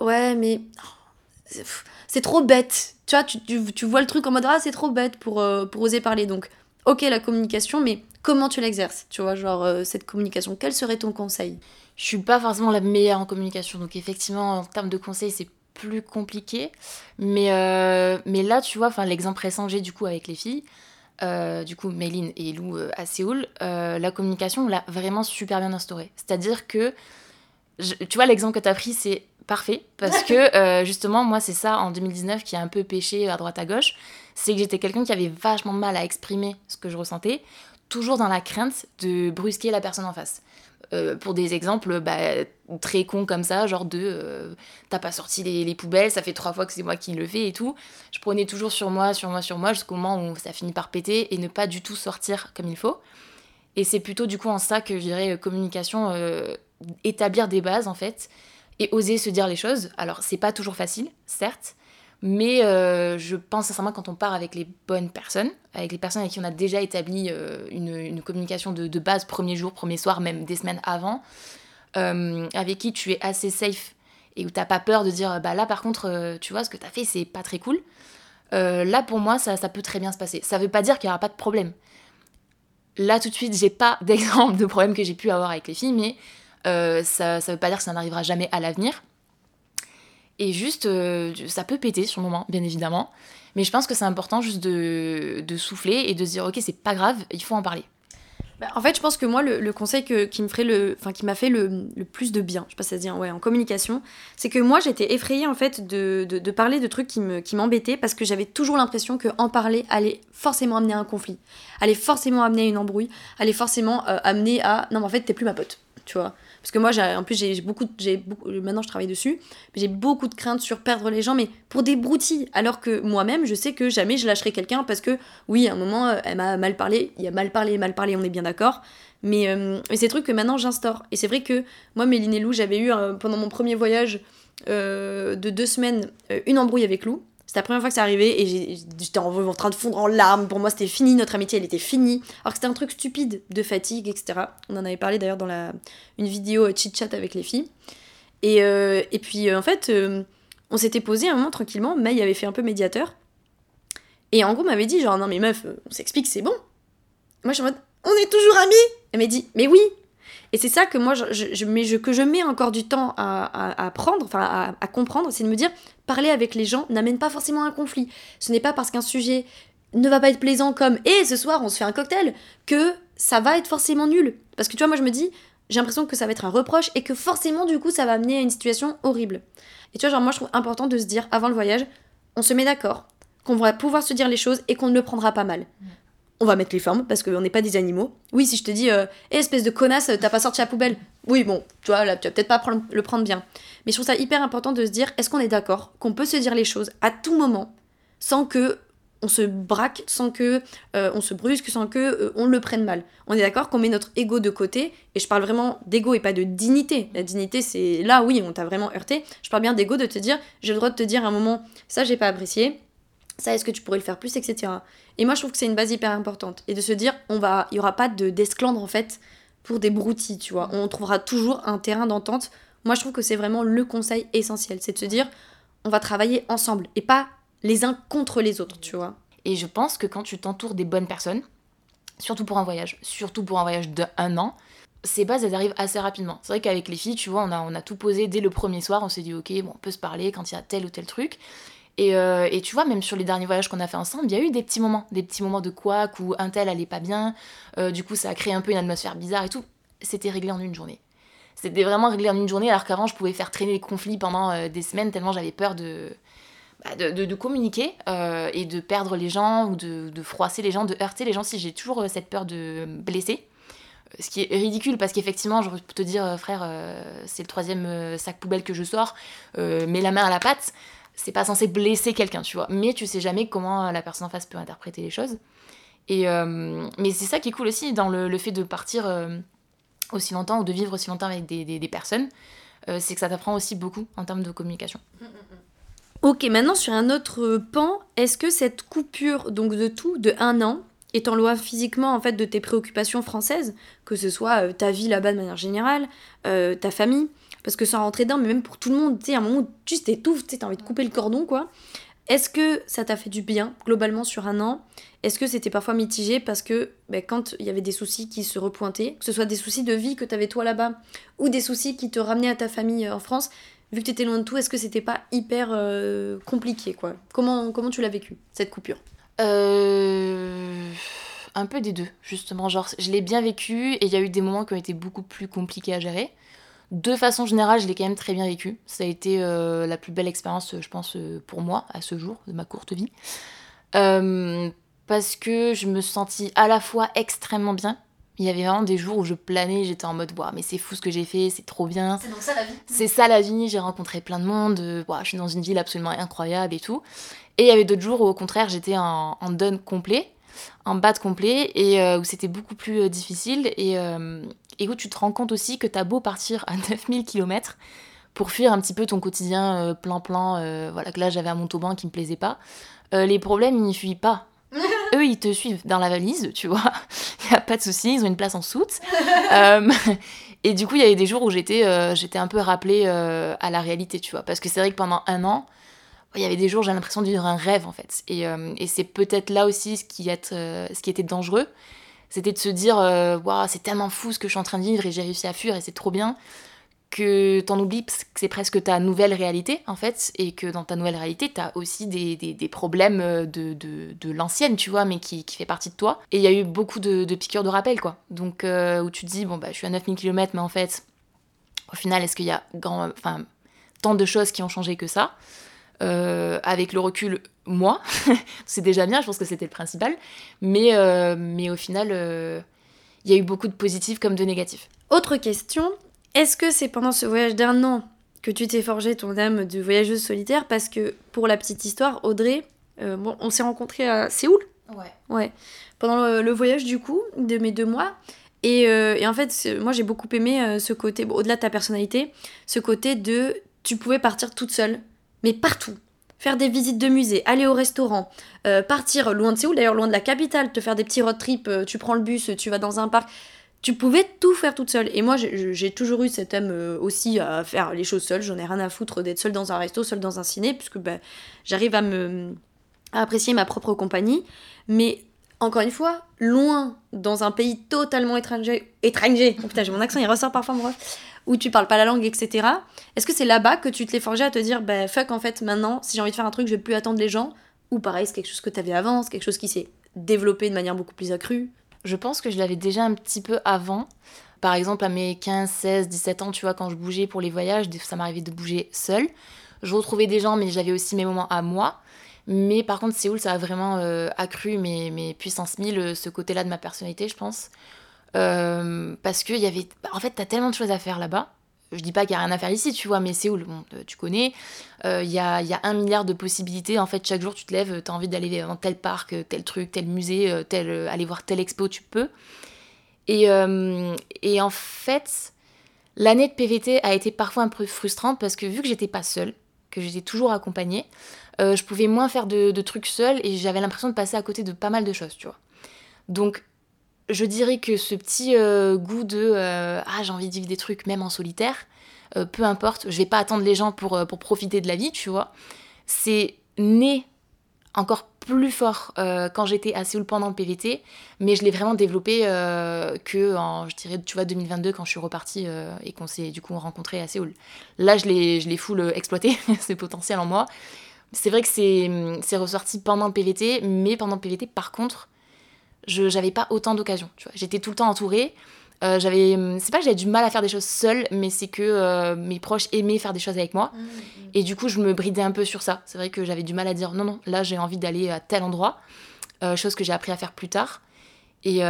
ouais, mais oh, c'est trop bête. Tu vois, tu, tu, vois le truc en mode, ah, c'est trop bête pour, euh, pour oser parler. Donc, ok, la communication, mais comment tu l'exerces Tu vois, genre, cette communication, quel serait ton conseil? Je suis pas forcément la meilleure en communication, donc effectivement, en termes de conseils, c'est plus compliqué. Mais, euh, mais là, tu vois, l'exemple récent que j'ai du coup avec les filles, du coup Méline et Lou à Séoul, la communication, on l'a vraiment super bien instaurée. C'est-à-dire que, tu vois, l'exemple que tu as pris, c'est parfait, parce *laughs* que justement, moi, c'est ça en 2019 qui a un peu pêché à droite à gauche, c'est que j'étais quelqu'un qui avait vachement mal à exprimer ce que je ressentais, toujours dans la crainte de brusquer la personne en face. Euh, pour des exemples bah, très cons comme ça, genre de euh, t'as pas sorti les, poubelles, ça fait trois fois que c'est moi qui le fais et tout. Je prenais toujours sur moi, sur moi, sur moi, jusqu'au moment où ça finit par péter et ne pas du tout sortir comme il faut. Et c'est plutôt du coup en ça que je dirais euh, communication, établir des bases en fait, et oser se dire les choses. Alors c'est pas toujours facile, certes, mais euh, je pense sincèrement quand on part avec les bonnes personnes, avec les personnes avec qui on a déjà établi euh, une, communication de, base, premier jour, premier soir, même des semaines avant, euh, avec qui tu es assez safe et où t'as pas peur de dire bah là par contre tu vois ce que t'as fait c'est pas très cool. là pour moi ça, peut très bien se passer. Ça veut pas dire qu'il y aura pas de problème. Là tout de suite j'ai pas *laughs* d'exemple de problème que j'ai pu avoir avec les filles, mais ça, ça veut pas dire que ça n'arrivera jamais à l'avenir. Et juste, euh, ça peut péter sur le moment, bien évidemment. Mais je pense que c'est important juste de, de, souffler et de se dire, ok, c'est pas grave, il faut en parler. Bah, en fait, je pense que moi, le, conseil que, qui me ferait le, enfin, qui m'a fait le, le, plus de bien, je sais pas si ça se dit, ouais, en communication, c'est que moi, j'étais effrayée en fait de, de, parler de trucs qui me, qui m'embêtaient parce que j'avais toujours l'impression que en parler allait forcément amener à un conflit, allait forcément amener à une embrouille, allait forcément euh, amener à, non, mais en fait, t'es plus ma pote, tu vois. Parce que moi, en plus, j'ai beaucoup, beaucoup, maintenant je travaille dessus, j'ai beaucoup de crainte sur perdre les gens, mais pour des broutilles. Alors que moi-même, je sais que jamais je lâcherai quelqu'un parce que, oui, à un moment, euh, elle m'a mal parlé, il y a mal parlé, mal parlé, on est bien d'accord. Mais, euh, c'est des trucs que maintenant j'instaure. Et c'est vrai que moi, Méline et Lou, j'avais eu euh, pendant mon premier voyage de deux semaines une embrouille avec Lou. C'était la première fois que c'est arrivé et j'étais en, train de fondre en larmes. Pour moi, c'était fini, notre amitié, elle était finie. Alors que c'était un truc stupide de fatigue, etc. On en avait parlé d'ailleurs dans la, une vidéo euh, chit-chat avec les filles. Et, euh, et puis, euh, en fait, on s'était posé un moment tranquillement. May avait fait un peu médiateur. Et en gros, m'avait dit genre, non mais meuf, on s'explique, c'est bon. Moi, je suis en mode, on est toujours amis Elle m'a dit, mais oui, et c'est ça que moi, je, que je mets encore du temps à, apprendre, enfin à, comprendre, c'est de me dire, parler avec les gens n'amène pas forcément un conflit. Ce n'est pas parce qu'un sujet ne va pas être plaisant comme « et ce soir on se fait un cocktail » que ça va être forcément nul. Parce que tu vois, moi je me dis, j'ai l'impression que ça va être un reproche et que forcément du coup ça va amener à une situation horrible. Et tu vois, genre moi je trouve important de se dire avant le voyage, on se met d'accord, qu'on va pouvoir se dire les choses et qu'on ne le prendra pas mal on va mettre les formes parce qu'on n'est pas des animaux. Oui, si je te dis, euh, espèce de connasse, t'as pas sorti la poubelle. Oui, bon, tu vois, vas peut-être pas le prendre bien. Mais je trouve ça hyper important de se dire, est-ce qu'on est, d'accord qu'on peut se dire les choses à tout moment sans que on se braque, sans que euh, on se brusque, sans que euh, on le prenne mal. On est d'accord qu'on met notre ego de côté, et je parle vraiment d'ego et pas de dignité. La dignité, c'est là, oui, on t'a vraiment heurté. Je parle bien d'ego, de te dire, j'ai le droit de te dire à un moment, ça, j'ai pas apprécié ça est-ce que tu pourrais le faire plus, etc. Et moi je trouve que c'est une base hyper importante. Et de se dire, on va, il y aura pas de d'esclandre en fait pour des broutilles, tu vois. On trouvera toujours un terrain d'entente. Moi je trouve que c'est vraiment le conseil essentiel, c'est de se dire, on va travailler ensemble et pas les uns contre les autres, tu vois. Et je pense que quand tu t'entoures des bonnes personnes, surtout pour un voyage, surtout pour un voyage d'un an, ces bases elles arrivent assez rapidement. C'est vrai qu'avec les filles, tu vois, on a, on a tout posé dès le premier soir, on s'est dit ok, on peut se parler quand il y a tel ou tel truc. Euh, et, tu vois, même sur les derniers voyages qu'on a fait ensemble, il y a eu des petits moments, des petits moments de couac où un tel allait pas bien, euh, du coup ça a créé un peu une atmosphère bizarre et tout. C'était réglé en une journée. C'était vraiment réglé en une journée, alors qu'avant je pouvais faire traîner les conflits pendant euh, des semaines tellement j'avais peur de, bah, de, communiquer et de perdre les gens ou de, froisser les gens, de heurter les gens si j'ai toujours cette peur de blesser. Ce qui est ridicule parce qu'effectivement, je peux te dire, frère, c'est le troisième sac poubelle que je sors, mets la main à la pâte c'est pas censé blesser quelqu'un, tu vois. Mais tu sais jamais comment la personne en face peut interpréter les choses. Et, euh, mais c'est ça qui est cool aussi dans le, fait de partir euh, aussi longtemps ou de vivre aussi longtemps avec des, des, personnes, euh, c'est que ça t'apprend aussi beaucoup en termes de communication. Ok, maintenant sur un autre pan, est-ce que cette coupure donc de tout, de un an, est en loi physiquement en fait de tes préoccupations françaises, que ce soit ta vie là-bas de manière générale, ta famille, parce que sans rentrer dedans, mais même pour tout le monde, tu sais, à un moment où tu t'étouffes, tu as envie de couper le cordon, quoi. Est-ce que ça t'a fait du bien, globalement, sur un an? Est-ce que c'était parfois mitigé parce que ben, quand il y avait des soucis qui se repointaient, que ce soit des soucis de vie que tu avais toi là-bas, ou des soucis qui te ramenaient à ta famille euh, en France, vu que tu étais loin de tout, est-ce que c'était pas hyper euh, compliqué, quoi? Comment, comment tu l'as vécu, cette coupure? Euh, Un peu des deux, justement. Genre, je l'ai bien vécu et il y a eu des moments qui ont été beaucoup plus compliqués à gérer. De façon générale, je l'ai quand même très bien vécu. Ça a été euh, la plus belle expérience, je pense, euh, pour moi, à ce jour, de ma courte vie. Euh, parce que je me sentis à la fois extrêmement bien. Il y avait vraiment des jours où je planais, j'étais en mode, waouh, mais c'est fou ce que j'ai fait, c'est trop bien. C'est donc ça la vie. C'est ça la vie, j'ai rencontré plein de monde, je suis dans une ville absolument incroyable et tout. Et il y avait d'autres jours où au contraire j'étais en, en down complet, en bad complet, et euh, où c'était beaucoup plus euh, difficile. Et, euh, et où tu te rends compte aussi que t'as beau partir à *laughs* 9000 km pour fuir un petit peu ton quotidien euh, plan-plan, euh, voilà, que là j'avais un Montauban qui me plaisait pas. Les problèmes, ils n'y fuient pas. *laughs* Eux, ils te suivent dans la valise, tu vois. *laughs* N'y a pas de souci, ils ont une place en soute. Et du coup, il y avait des jours où j'étais j'étais un peu rappelée à la réalité, tu vois. Parce que c'est vrai que pendant un an, il y avait des jours, j'ai l'impression de vivre un rêve, en fait. Et, euh, et c'est peut-être là aussi ce qui, euh, ce qui était dangereux. C'était de se dire, euh, Waouh, c'est tellement fou ce que je suis en train de vivre et j'ai réussi à fuir et c'est trop bien que t'en oublies parce que c'est presque ta nouvelle réalité en fait et que dans ta nouvelle réalité t'as aussi des, des, des problèmes de, de, de l'ancienne tu vois mais qui, qui fait partie de toi et il y a eu beaucoup de, piqûres de rappel quoi donc où tu te dis bon bah je suis à 9000 km mais en fait au final est-ce qu'il y a grand enfin tant de choses qui ont changé que ça? Euh, avec le recul moi *laughs* c'est déjà bien je pense que c'était le principal. Mais, euh, mais au final euh, il y a eu beaucoup de positifs comme de négatifs. Autre question, est-ce que c'est pendant ce voyage d'un an que tu t'es forgé ton âme de voyageuse solitaire? Parce que pour la petite histoire, Audrey, euh, bon, on s'est rencontrés à Séoul, ouais. Ouais, pendant le, le voyage du coup, de mes deux mois. Et, euh, et en fait, moi j'ai beaucoup aimé euh, ce côté, bon, au-delà de ta personnalité, ce côté de tu pouvais partir toute seule, mais partout. Faire des visites de musées, aller au restaurant, euh, partir loin de Séoul, d'ailleurs loin de la capitale, te faire des petits road trips, euh, tu prends le bus, tu vas dans un parc. Tu pouvais tout faire toute seule. Et moi, j'ai toujours eu cet âme euh, aussi à faire les choses seule. J'en ai rien à foutre d'être seule dans un resto, seule dans un ciné, puisque bah, j'arrive à me apprécier ma propre compagnie. Mais encore une fois, loin, dans un pays totalement étranger, étranger, oh putain, j'ai mon accent, il ressort parfois, moi, où tu parles pas la langue, etc. Est-ce que c'est là-bas que tu te l'es forgé à te dire, bah fuck, en fait, maintenant, si j'ai envie de faire un truc, je vais plus attendre les gens? Ou pareil, c'est quelque chose que t'avais avant, c'est quelque chose qui s'est développé de manière beaucoup plus accrue? Je pense que je l'avais déjà un petit peu avant. Par exemple, à mes 15, 16, 17 ans, tu vois, quand je bougeais pour les voyages, ça m'arrivait de bouger seule. Je retrouvais des gens, mais j'avais aussi mes moments à moi. Mais par contre, Séoul, ça a vraiment euh, accru mes, mes puissances 1000, euh, ce côté-là de ma personnalité, je pense. Euh, parce qu'il y avait. En fait, t'as tellement de choses à faire là-bas. Je dis pas qu'il y a rien à faire ici, tu vois, mais Séoul, bon, euh, tu connais. Euh, Il y, a, y a un milliard de possibilités. En fait, chaque jour, tu te lèves, t'as envie d'aller dans tel parc, euh, tel truc, tel musée, euh, tel, euh, aller voir telle expo, tu peux. Et, euh, et en fait, l'année de PVT a été parfois un peu frustrante parce que vu que j'étais pas seule, que j'étais toujours accompagnée, euh, je pouvais moins faire de, de trucs seule et j'avais l'impression de passer à côté de pas mal de choses, tu vois. Donc, je dirais que ce petit euh, goût de euh, ah j'ai envie de vivre des trucs même en solitaire, euh, peu importe, je vais pas attendre les gens pour, profiter de la vie, tu vois. C'est né encore plus fort quand j'étais à Séoul pendant le PVT, mais je l'ai vraiment développé que en, je dirais, tu vois, 2022 quand je suis repartie et qu'on s'est du coup rencontrés à Séoul. Là, je l'ai, je full exploité, *laughs* ce potentiel en moi. C'est vrai que c'est ressorti pendant le PVT, mais pendant le PVT, par contre, je j'avais pas autant d'occasions, tu vois. J'étais tout le temps entourée. Euh, j'avais, c'est pas que j'avais du mal à faire des choses seule, mais c'est que euh, mes proches aimaient faire des choses avec moi. Et du coup, je me bridais un peu sur ça. C'est vrai que j'avais du mal à dire non, non, là j'ai envie d'aller à tel endroit. Euh, chose que j'ai appris à faire plus tard. Et,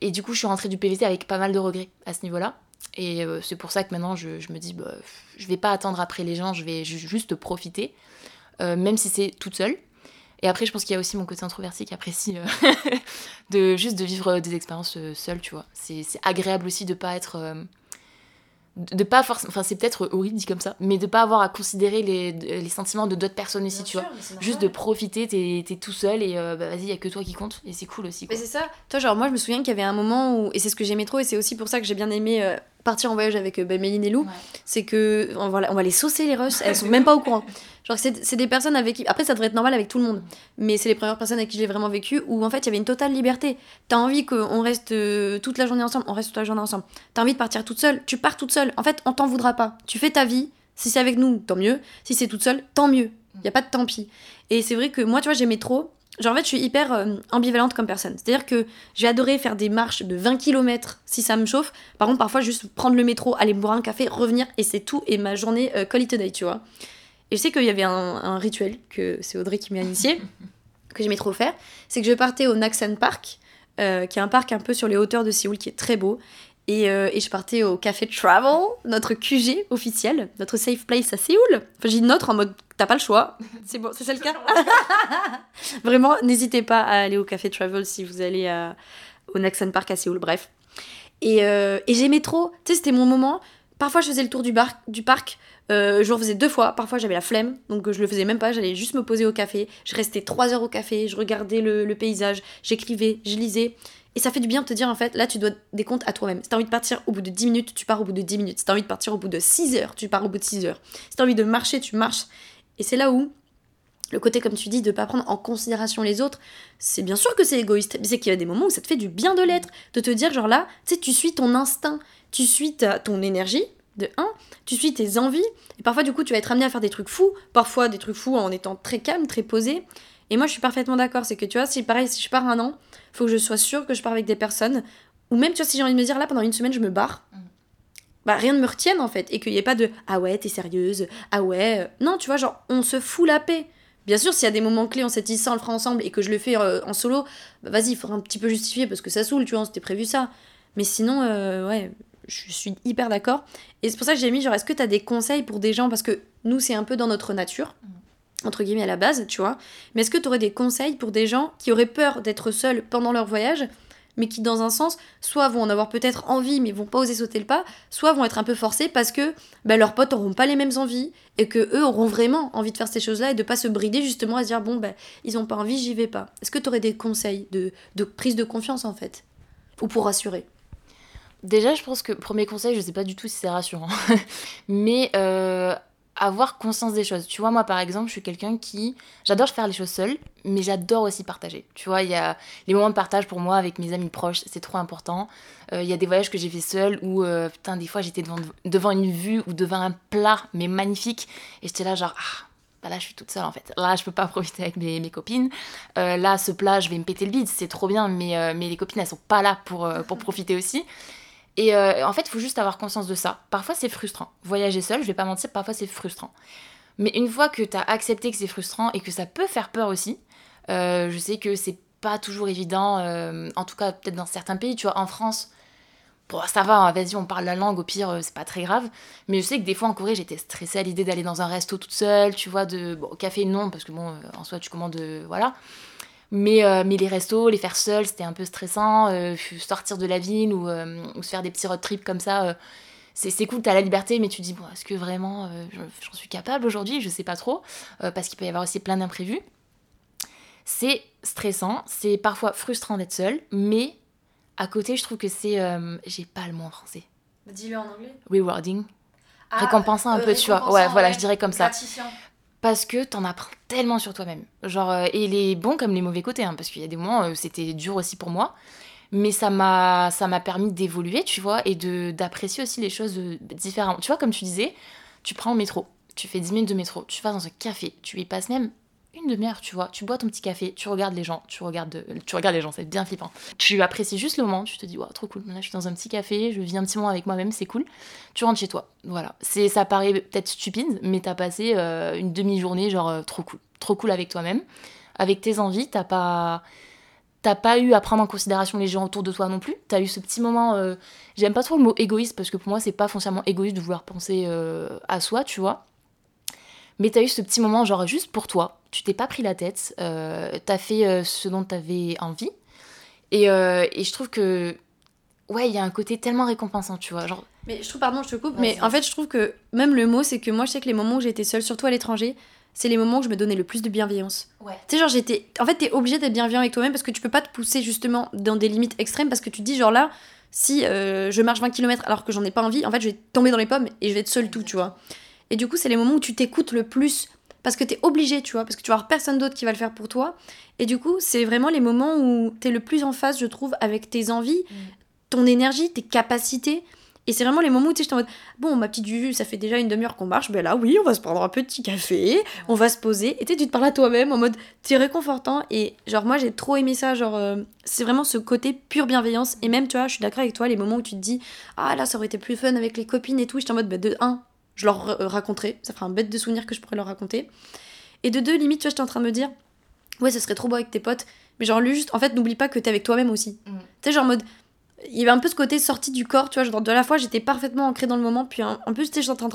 et du coup, je suis rentrée du PVT avec pas mal de regrets à ce niveau-là. Et euh, c'est pour ça que maintenant, je, je me dis, bah, je vais pas attendre après les gens, je vais ju- juste profiter, même si c'est toute seule. Et après, je pense qu'il y a aussi mon côté introverti qui apprécie euh, *laughs* de juste de vivre des expériences euh, seule, tu vois. C'est c'est agréable aussi de pas être. euh, de pas forcément. Enfin, c'est peut-être horrible dit comme ça, mais de pas avoir à considérer les, les sentiments de d'autres personnes aussi, tu vois. Juste de profiter, t'es t'es tout seul et euh, bah, vas-y, il y a que toi qui compte. Et c'est cool aussi. Mais c'est ça. Toi, genre, moi, je me souviens qu'il y avait un moment où, et c'est ce que j'aimais trop, et c'est aussi pour ça que j'ai bien aimé euh, partir en voyage avec euh, bah, Méline et Lou, Ouais. c'est que on va, on va les saucer les Russes, elles sont *laughs* même pas au courant. Genre, c'est c'est des personnes avec qui. Après, ça devrait être normal avec tout le monde, mais c'est les premières personnes avec qui j'ai vraiment vécu où en fait il y avait une totale liberté. T'as envie qu'on reste euh, toute la journée ensemble, on reste toute la journée ensemble. T'as envie de partir toute seule, tu pars toute seule. En fait, on t'en voudra pas. Tu fais ta vie. Si c'est avec nous, tant mieux. Si c'est toute seule, tant mieux. Y a pas de tant pis. Et c'est vrai que moi, tu vois, j'aimais trop Genre, en fait, je suis hyper euh, ambivalente comme personne. C'est-à-dire que j'ai adoré faire des marches de 20 km si ça me chauffe. Par contre, parfois, juste prendre le métro, aller boire un café, revenir, et c'est tout. Et ma journée euh, call it a day, tu vois. Et je sais qu'il y avait un, un rituel, que c'est Audrey qui m'a initié, *laughs* que j'aimais trop faire. C'est que je partais au Naksan Park, euh, qui est un parc un peu sur les hauteurs de Séoul, qui est très beau. Et, euh, et je partais au Café Travel, notre QG officiel, notre safe place à Séoul. Enfin, j'ai dit notre en mode t'as pas le choix. *laughs* C'est bon, c'est le cas *laughs* Vraiment, n'hésitez pas à aller au Café Travel si vous allez à- au Naksan Park à Séoul, bref. Et, euh, et j'aimais trop, tu sais, c'était mon moment. Parfois, je faisais le tour du, bar, du parc. Euh, je le faisais deux fois. Parfois, j'avais la flemme, donc euh, je le faisais même pas. J'allais juste me poser au café. Je restais trois heures au café. Je regardais le, le paysage. J'écrivais, je lisais. Et ça fait du bien de te dire, en fait, là, tu dois des comptes à toi-même. Si t'as envie de partir au bout de 10 minutes, tu pars au bout de 10 minutes. Si t'as envie de partir au bout de 6 heures, tu pars au bout de 6 heures. Si t'as envie de marcher, tu marches. Et c'est là où le côté, comme tu dis, de pas prendre en considération les autres, c'est bien sûr que c'est égoïste, mais c'est qu'il y a des moments où ça te fait du bien de l'être, de te dire, genre là, tu sais, tu suis ton instinct, tu suis ta- ton énergie, de 1, tu suis tes envies, et parfois, du coup, tu vas être amené à faire des trucs fous, parfois des trucs fous en étant très calme, très posé. Et moi, je suis parfaitement d'accord, c'est que tu vois, si pareil, si je pars un an, faut que je sois sûre que je pars avec des personnes, ou même, tu vois, si j'ai envie de me dire, là, pendant une semaine, je me barre, bah rien ne me retienne en fait. Et qu'il n'y ait pas de ah ouais t'es sérieuse. Ah ouais euh. non tu vois genre on se fout la paix. Bien sûr s'il y a des moments clés on s'est dit ça on le fera ensemble et que je le fais euh, en solo bah vas-y il faudra un petit peu justifier parce que ça saoule tu vois on s'était prévu ça. Mais sinon euh, ouais je suis hyper d'accord. Et c'est pour ça que j'ai mis genre est-ce que t'as des conseils pour des gens? Parce que nous c'est un peu dans notre nature entre guillemets à la base tu vois. Mais est-ce que tu aurais des conseils pour des gens qui auraient peur d'être seuls pendant leur voyage mais qui dans un sens soit vont en avoir peut-être envie mais vont pas oser sauter le pas soit vont être un peu forcés parce que bah, leurs potes auront pas les mêmes envies et que eux auront vraiment envie de faire ces choses-là et de pas se brider justement à se dire bon bah ils ont pas envie j'y vais pas. Est-ce que tu aurais des conseils de, de prise de confiance en fait ou pour rassurer? Déjà, je pense que premier conseil, je sais pas du tout si c'est rassurant, *laughs* mais euh, avoir conscience des choses. Tu vois, moi par exemple, je suis quelqu'un qui. J'adore faire les choses seule, mais j'adore aussi partager. Tu vois, il y a les moments de partage pour moi avec mes amis proches, c'est trop important. Euh, Il y a des voyages que j'ai fait seule où, euh, putain, des fois j'étais devant, devant une vue ou devant un plat, mais magnifique, et j'étais là, genre, ah. Bah là, je suis toute seule en fait. Là, je peux pas *laughs* profiter avec mes, mes copines. Euh, là, ce plat, je vais me péter le bide, c'est trop bien, mais, mais les copines, elles sont pas là pour, pour profiter aussi. Et euh, en fait, il faut juste avoir conscience de ça. Parfois, c'est frustrant. Voyager seul, je vais pas mentir, parfois c'est frustrant. Mais une fois que tu as accepté que c'est frustrant et que ça peut faire peur aussi, euh, je sais que c'est pas toujours évident, euh, en tout cas peut-être dans certains pays, tu vois, en France, bon, ça va, hein, vas-y, on parle la langue, au pire, c'est pas très grave. Mais je sais que des fois en Corée, j'étais stressée à l'idée d'aller dans un resto toute seule, tu vois, de. Bon, café, non, parce que bon, en soi, tu commandes. voilà. Mais, euh, mais les restos, les faire seuls, c'était un peu stressant. euh, sortir de la ville ou, euh, ou se faire des petits road trips comme ça, c'est cool, t'as la liberté, mais tu te dis, bon, est-ce que vraiment je- j'en suis capable aujourd'hui? Je sais pas trop, parce qu'il peut y avoir aussi plein d'imprévus. C'est stressant, c'est parfois frustrant d'être seul, mais à côté, je trouve que c'est. J'ai pas le mot en français. dis-le en anglais Rewarding. Ah, récompensant un peu, tu vois. Ouais, voilà, je dirais comme ça. Parce que t'en apprends tellement sur toi-même. Genre, euh, et les bons comme les mauvais côtés, hein, parce qu'il y a des moments où c'était dur aussi pour moi. Mais ça m'a permis d'évoluer, tu vois, et d'apprécier aussi les choses euh, différemment. Tu vois, comme tu disais, tu prends le métro, tu fais 10 minutes de métro, tu vas dans un café, tu y passes même une demi-heure, tu vois. Tu bois ton petit café, tu regardes les gens, tu regardes, tu regardes les gens, c'est bien flippant. Tu apprécies juste le moment, tu te dis, waouh, trop cool. Là, je suis dans un petit café, je vis un petit moment avec moi-même, c'est cool. Tu rentres chez toi, voilà. C'est, ça paraît peut-être stupide, mais t'as passé euh, une demi-journée, genre, euh, trop cool. Trop cool avec toi-même. Avec tes envies, t'as pas. T'as pas eu à prendre en considération les gens autour de toi non plus. T'as eu ce petit moment. euh, J'aime pas trop le mot égoïste parce que pour moi, c'est pas foncièrement égoïste de vouloir penser à soi, tu vois. Mais t'as eu ce petit moment, genre juste pour toi. Tu t'es pas pris la tête. euh, t'as fait euh, ce dont t'avais envie. Et, euh, et je trouve que. Ouais, il y a un côté tellement récompensant, tu vois. Genre, Mais je trouve, pardon, je te coupe, mais en fait, je trouve que même le mot, c'est que moi, je sais que les moments où j'étais seule, surtout à l'étranger, c'est les moments où je me donnais le plus de bienveillance. Ouais. Tu sais, genre, j'étais. En fait, t'es obligé d'être bienveillant avec toi-même parce que tu peux pas te pousser justement dans des limites extrêmes parce que tu te dis, genre là, si je marche 20 km alors que j'en ai pas envie, en fait, je vais tomber dans les pommes et je vais être seule tout, tu vois. Et du coup, c'est les moments où tu t'écoutes le plus parce que t'es obligé, tu vois, parce que tu vas avoir personne d'autre qui va le faire pour toi. Et du coup, c'est vraiment les moments où t'es le plus en phase, je trouve, avec tes envies, ton énergie, tes capacités. Et c'est vraiment les moments où tu j'étais en mode, bon, ma petite Juju, ça fait déjà une demi-heure qu'on marche, ben là, oui, on va se prendre un petit café, on va se poser. Et tu te parles à toi-même en mode, c'est réconfortant. Et genre, moi, j'ai trop aimé ça. Genre, euh, c'est vraiment ce côté pure bienveillance. Et même, tu vois, je suis d'accord avec toi, les moments où tu te dis, ah là, ça aurait été plus fun avec les copines et tout. J'étais en mode, ben, de un, je leur raconterai. Ça fera un bête de souvenir que je pourrais leur raconter. Et de deux, limite, tu vois, j'étais en train de me dire, ouais, ça serait trop beau avec tes potes. Mais genre, lui, juste, en fait, n'oublie pas que t'es avec toi-même aussi. Mm. Tu sais, genre, en mode, il y avait un peu ce côté sorti du corps, tu vois, genre, de la fois, j'étais parfaitement ancrée dans le moment. Puis en, plus, tu sais, j'étais en,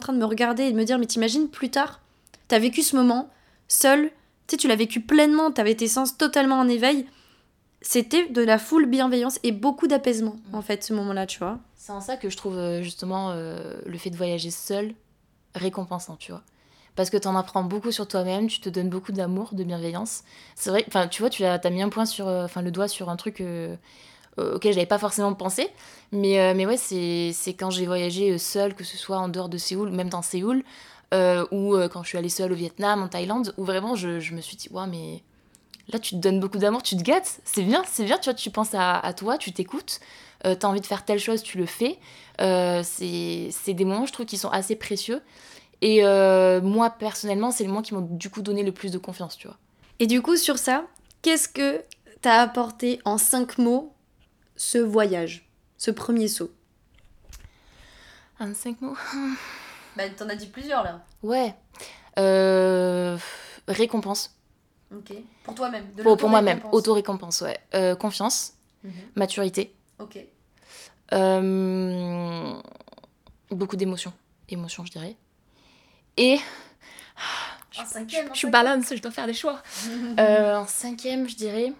train- de me regarder et de me dire, mais t'imagines plus tard, t'as vécu ce moment, seul, tu sais, tu l'as vécu pleinement, t'avais tes sens totalement en éveil. C'était de la full bienveillance et beaucoup d'apaisement, Mm. en fait, ce moment-là, tu vois. C'est en ça que je trouve euh, justement euh, le fait de voyager seul récompensant, tu vois. Parce que t'en apprends beaucoup sur toi-même, tu te donnes beaucoup d'amour, de bienveillance. C'est vrai, enfin, tu vois, tu as, mis un point sur, euh, enfin, le doigt sur un truc euh, auquel j'avais pas forcément pensé. Mais, mais ouais, c'est, quand j'ai voyagé seule, que ce soit en dehors de Séoul, ou même dans Séoul, ou quand je suis allée seule au Vietnam, en Thaïlande, où vraiment je, je me suis dit, waouh, mais là, tu te donnes beaucoup d'amour, tu te gâtes, c'est bien, c'est bien, tu vois, tu penses à, à toi, tu t'écoutes, euh, t'as envie de faire telle chose, tu le fais. Euh, c'est c'est des moments, je trouve, qui sont assez précieux. Et euh, moi, personnellement, c'est les moments qui m'ont du coup donné le plus de confiance, tu vois. Et du coup, sur ça, qu'est-ce que t'as apporté en cinq mots ce voyage, ce premier saut? Un cinq mots Bah, t'en as dit plusieurs là. Ouais. Euh, récompense. Ok. Pour toi-même. Pour, pour moi-même. Auto-récompense, ouais. Euh, confiance, Mhm. maturité. Ok. Euh, beaucoup d'émotions. Émotions, je dirais. Et. Un cinquième. Je suis balance, je dois faire des choix. *laughs* Euh, en cinquième, je dirais.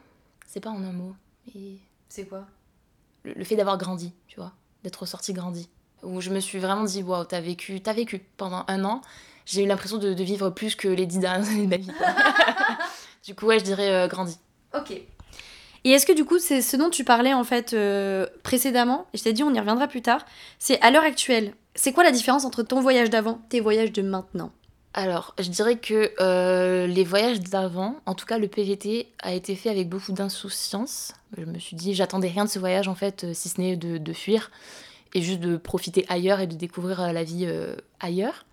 C'est pas en un mot. Mais C'est quoi? le, le fait d'avoir grandi, tu vois, d'être ressorti grandi. Où je me suis vraiment dit, waouh, t'as vécu, t'as vécu pendant un an. J'ai eu l'impression de, de vivre plus que les dix dernières années de ma vie. *laughs* du coup, ouais, je dirais euh, grandi. Ok. Et est-ce que du coup, c'est ce dont tu parlais en fait euh, précédemment, et je t'ai dit on y reviendra plus tard, c'est à l'heure actuelle, c'est quoi la différence entre ton voyage d'avant, tes voyages de maintenant? Alors, je dirais que euh, les voyages d'avant, en tout cas le PVT, a été fait avec beaucoup d'insouciance. Je me suis dit, j'attendais rien de ce voyage en fait, euh, si ce n'est de, de fuir et juste de profiter ailleurs et de découvrir la vie ailleurs.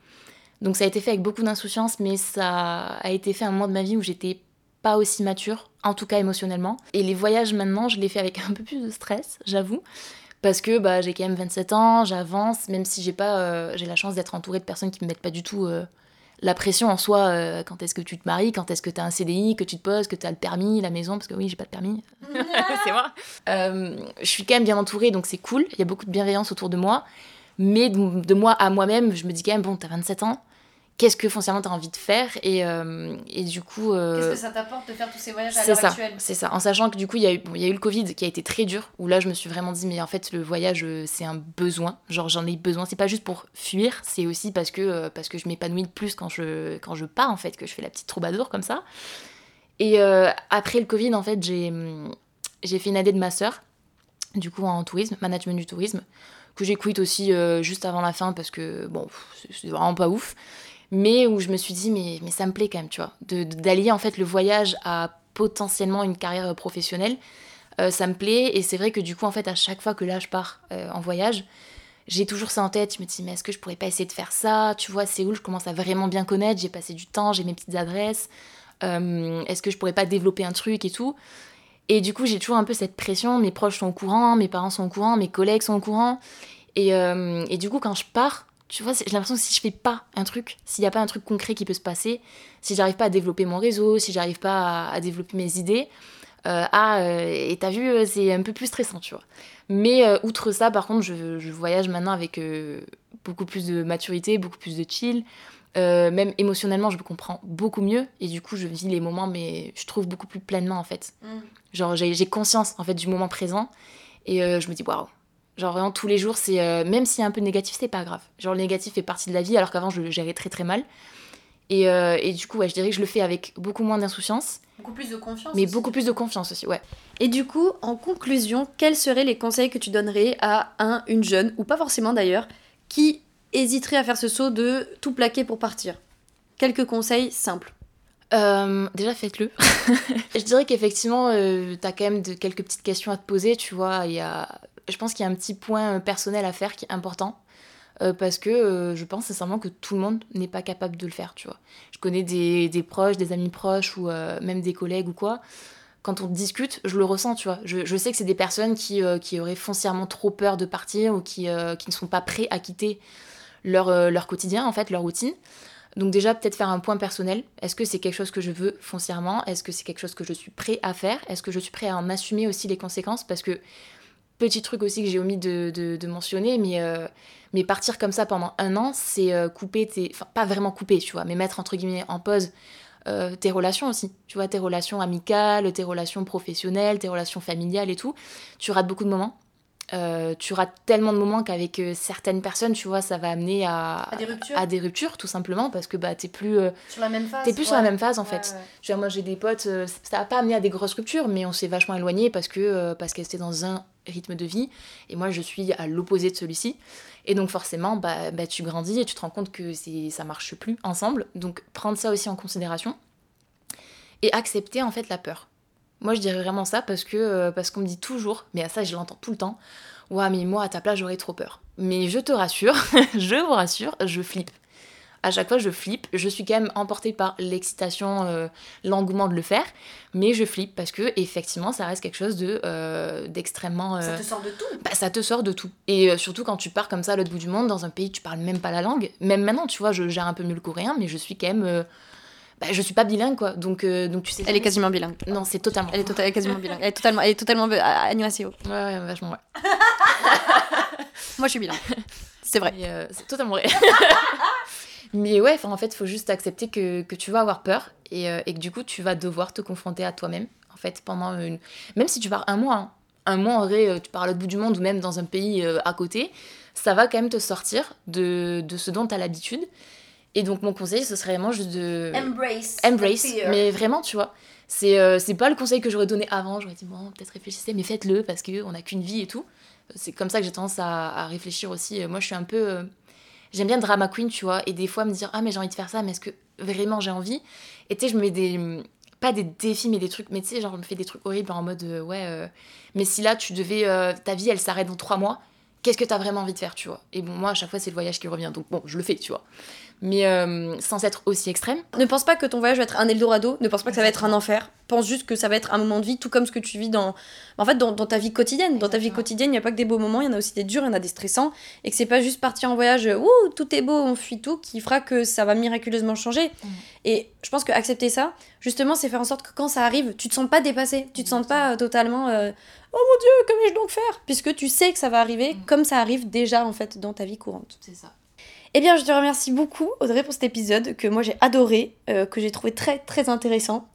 Donc ça a été fait avec beaucoup d'insouciance, mais ça a été fait à un moment de ma vie où j'étais pas aussi mature, en tout cas émotionnellement. Et les voyages maintenant, je les fais avec *laughs* un peu plus de stress, j'avoue. Parce que bah, j'ai quand même 27 ans, j'avance, même si j'ai pas, euh, j'ai la chance d'être entourée de personnes qui me mettent pas du tout euh, la pression en soi. euh, quand est-ce que tu te maries, quand est-ce que tu as un CDI, que tu te poses, que tu as le permis, la maison, parce que oui, j'ai pas de permis. *laughs* c'est. Euh, je suis quand même bien entourée, donc c'est cool. Il y a beaucoup de bienveillance autour de moi. Mais de, de moi à moi-même, je me dis quand même, bon, t'as 27 ans, qu'est-ce que foncièrement t'as envie de faire et, euh, et du coup. euh, ça t'apporte de faire tous ces voyages c'est ça, c'est ça. En sachant que du coup, il y, a eu, bon, y a eu le Covid qui a été très dur, où là, je me suis vraiment dit, mais en fait, le voyage, euh, c'est un besoin. Genre, j'en ai besoin. C'est pas juste pour fuir, c'est aussi parce que, parce que je m'épanouis de plus quand je, quand je pars, en fait, que je fais la petite troubadour comme ça. Et euh, après le Covid, en fait, j'ai, hum, j'ai fait une année de master, du coup, en tourisme, management du tourisme, que j'ai quitté aussi juste avant la fin parce que, bon, c'est vraiment pas ouf mais où je me suis dit mais, mais ça me plaît quand même tu vois. D'allier en fait le voyage à potentiellement une carrière professionnelle euh, ça me plaît. Et c'est vrai que du coup en fait à chaque fois que là je pars euh, en voyage j'ai toujours ça en tête. Je me dis mais est-ce que je pourrais pas essayer de faire ça? Tu vois Séoul je commence à vraiment bien connaître. J'ai passé du temps j'ai mes petites adresses. Euh, est-ce que je pourrais pas développer un truc et tout? Et du coup j'ai toujours un peu cette pression. Mes proches sont au courant mes parents sont au courant mes collègues sont au courant. Et, euh, et du coup quand je pars tu vois, j'ai l'impression que si je fais pas un truc, s'il n'y a pas un truc concret qui peut se passer, si j'arrive pas à développer mon réseau, si j'arrive pas à, à développer mes idées, euh, ah, euh, et t'as vu, euh, c'est un peu plus stressant, tu vois. Mais euh, outre ça, par contre, je, je voyage maintenant avec beaucoup plus de maturité, beaucoup plus de chill. Même émotionnellement, je me comprends beaucoup mieux et du coup, je vis les moments, mais je trouve beaucoup plus pleinement en fait. Genre, j'ai j'ai conscience en fait du moment présent et je me dis waouh. Genre vraiment tous les jours, c'est euh, même s'il y a un peu de négatif, c'est pas grave. Genre le négatif fait partie de la vie, alors qu'avant je le gérais très très mal. Et, euh, et du coup, ouais, je dirais que je le fais avec beaucoup moins d'insouciance, Beaucoup plus de confiance. mais beaucoup plus de confiance aussi, ouais. Et du coup, en conclusion, quels seraient les conseils que tu donnerais à un, une jeune, ou pas forcément d'ailleurs, qui hésiterait à faire ce saut de tout plaquer pour partir? Quelques conseils simples. Euh, déjà, faites-le. *laughs* je dirais qu'effectivement, euh, t'as quand même de, quelques petites questions à te poser, tu vois. Il y a je pense qu'il y a un petit point personnel à faire qui est important. parce que je pense sincèrement que tout le monde n'est pas capable de le faire, tu vois. Je connais des, proches, des amis proches ou même des collègues ou quoi quand on discute, je le ressens, tu vois. Je, sais que c'est des personnes qui, euh, qui, auraient foncièrement trop peur de partir ou qui, euh, qui ne sont pas prêts à quitter leur, euh, leur, quotidien, en fait, leur routine. Donc déjà, peut-être faire un point personnel. Est-ce que c'est quelque chose que je veux foncièrement? Est-ce que c'est quelque chose que je suis prêt à faire? Est-ce que je suis prêt à en assumer aussi les conséquences? Parce que, petit truc aussi que j'ai omis de, de, mentionner, mais, mais partir comme ça pendant un an, c'est couper tes... Enfin, pas vraiment couper, tu vois, mais mettre entre guillemets en pause euh, tes relations aussi. Tu vois, tes relations amicales, tes relations professionnelles, tes relations familiales et tout. Tu rates beaucoup de moments. Euh, tu rates tellement de moments qu'avec euh, certaines personnes, tu vois, ça va amener à, à, des, ruptures. tout simplement, parce que bah, t'es plus, sur la même phase. T'es plus sur la même phase, en fait. moi, j'ai des potes, ça n'a pas amené à des grosses ruptures, mais on s'est vachement éloigné parce que parce qu'elles étaient dans un rythme de vie, et moi, je suis à l'opposé de celui-ci. Et donc forcément, bah, bah, tu grandis et tu te rends compte que ça marche plus ensemble. Donc prendre ça aussi en considération et accepter en fait la peur. Moi je dirais vraiment ça parce que euh, parce qu'on me dit toujours, mais à ça je l'entends tout le temps, ouais mais moi à ta place j'aurais trop peur. Mais je te rassure, *laughs* je vous rassure, je flippe à chaque fois je flippe. Je suis quand même emportée par l'excitation, euh, l'engouement de le faire, mais je flippe parce que effectivement ça reste quelque chose de euh, d'extrêmement. ça te sort de tout. Bah, ça te sort de tout. Et euh, surtout quand tu pars comme ça à l'autre bout du monde, dans un pays tu parles même pas la langue. Même maintenant, tu vois, je gère un peu mieux le coréen, mais je suis quand même. Bah, je suis pas bilingue quoi donc donc tu sais elle est quasiment bilingue non c'est totalement elle est, tota-, quasiment bilingue elle est totalement elle est totalement ouais ouais vachement ouais *laughs* moi je suis bilingue c'est vrai c'est totalement vrai *laughs* Mais ouais, en fait, il faut juste accepter que, que, tu vas avoir peur et, euh, et, que du coup, tu vas devoir te confronter à toi-même. En fait, pendant une. Même si tu pars un mois, hein. un mois en vrai, euh, tu pars à l'autre bout du monde ou même dans un pays euh, à côté, ça va quand même te sortir de, de ce dont tu as l'habitude. Et donc, mon conseil, ce serait vraiment juste de. Embrace. Embrace. Mais vraiment, tu vois. C'est c'est pas le conseil que j'aurais donné avant. J'aurais dit, bon, peut-être réfléchissez, mais faites-le parce qu'on n'a qu'une vie et tout. C'est comme ça que j'ai tendance à, à, réfléchir aussi. Moi, je suis un peu j'aime bien drama queen, tu vois, et des fois me dire ah mais j'ai envie de faire ça, mais est-ce que vraiment j'ai envie? Et tu sais, je me mets des pas des défis mais des trucs, mais tu sais, genre je me fais des trucs horribles en mode euh, ouais, euh, mais si là tu devais euh, ta vie elle s'arrête dans trois mois, qu'est-ce que t'as vraiment envie de faire, tu vois? Et bon moi à chaque fois c'est le voyage qui revient, donc bon je le fais, tu vois mais euh, sans être aussi extrême. Ne pense pas que ton voyage va être un Eldorado, ne pense pas que ça va être un enfer. Pense juste que ça va être un moment de vie, tout comme ce que tu vis dans, en fait, dans, ta vie quotidienne. Dans ta vie quotidienne, il n'y a pas que des beaux moments, il y en a aussi des durs, il y en a des stressants, et que c'est pas juste partir en voyage, ouh, tout est beau, on fuit tout, qui fera que ça va miraculeusement changer. Mm. Et je pense que accepter ça, justement, c'est faire en sorte que quand ça arrive, tu te sens pas dépassé, tu te sens pas euh, totalement, euh, oh mon dieu, que vais-je donc faire? Puisque tu sais que ça va arriver mm. comme ça arrive déjà en fait dans ta vie courante. C'est ça. Eh bien, je te remercie beaucoup, Audrey, pour cet épisode que moi j'ai adoré, euh, que j'ai trouvé très très intéressant.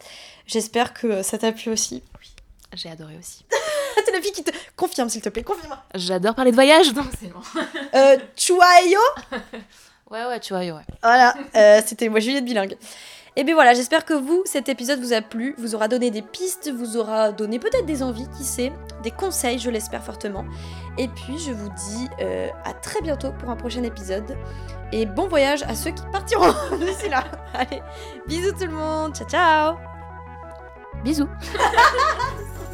J'espère que ça t'a plu aussi. Oui, j'ai adoré aussi. *laughs* C'est la fille qui te confirme, s'il te plaît, confirme. J'adore parler de voyage, donc c'est bon. euh, Chuayo *laughs* Ouais, ouais, Chuayo, ouais. Voilà, euh, c'était moi Juliette Bilingue. Et bien voilà, j'espère que vous, cet épisode vous a plu, vous aura donné des pistes, vous aura donné peut-être des envies, qui sait, des conseils, je l'espère fortement. Et puis je vous dis euh, à très bientôt pour un prochain épisode. Et bon voyage à ceux qui partiront *laughs* d'ici là. Allez, bisous tout le monde, ciao ciao Bisous *laughs*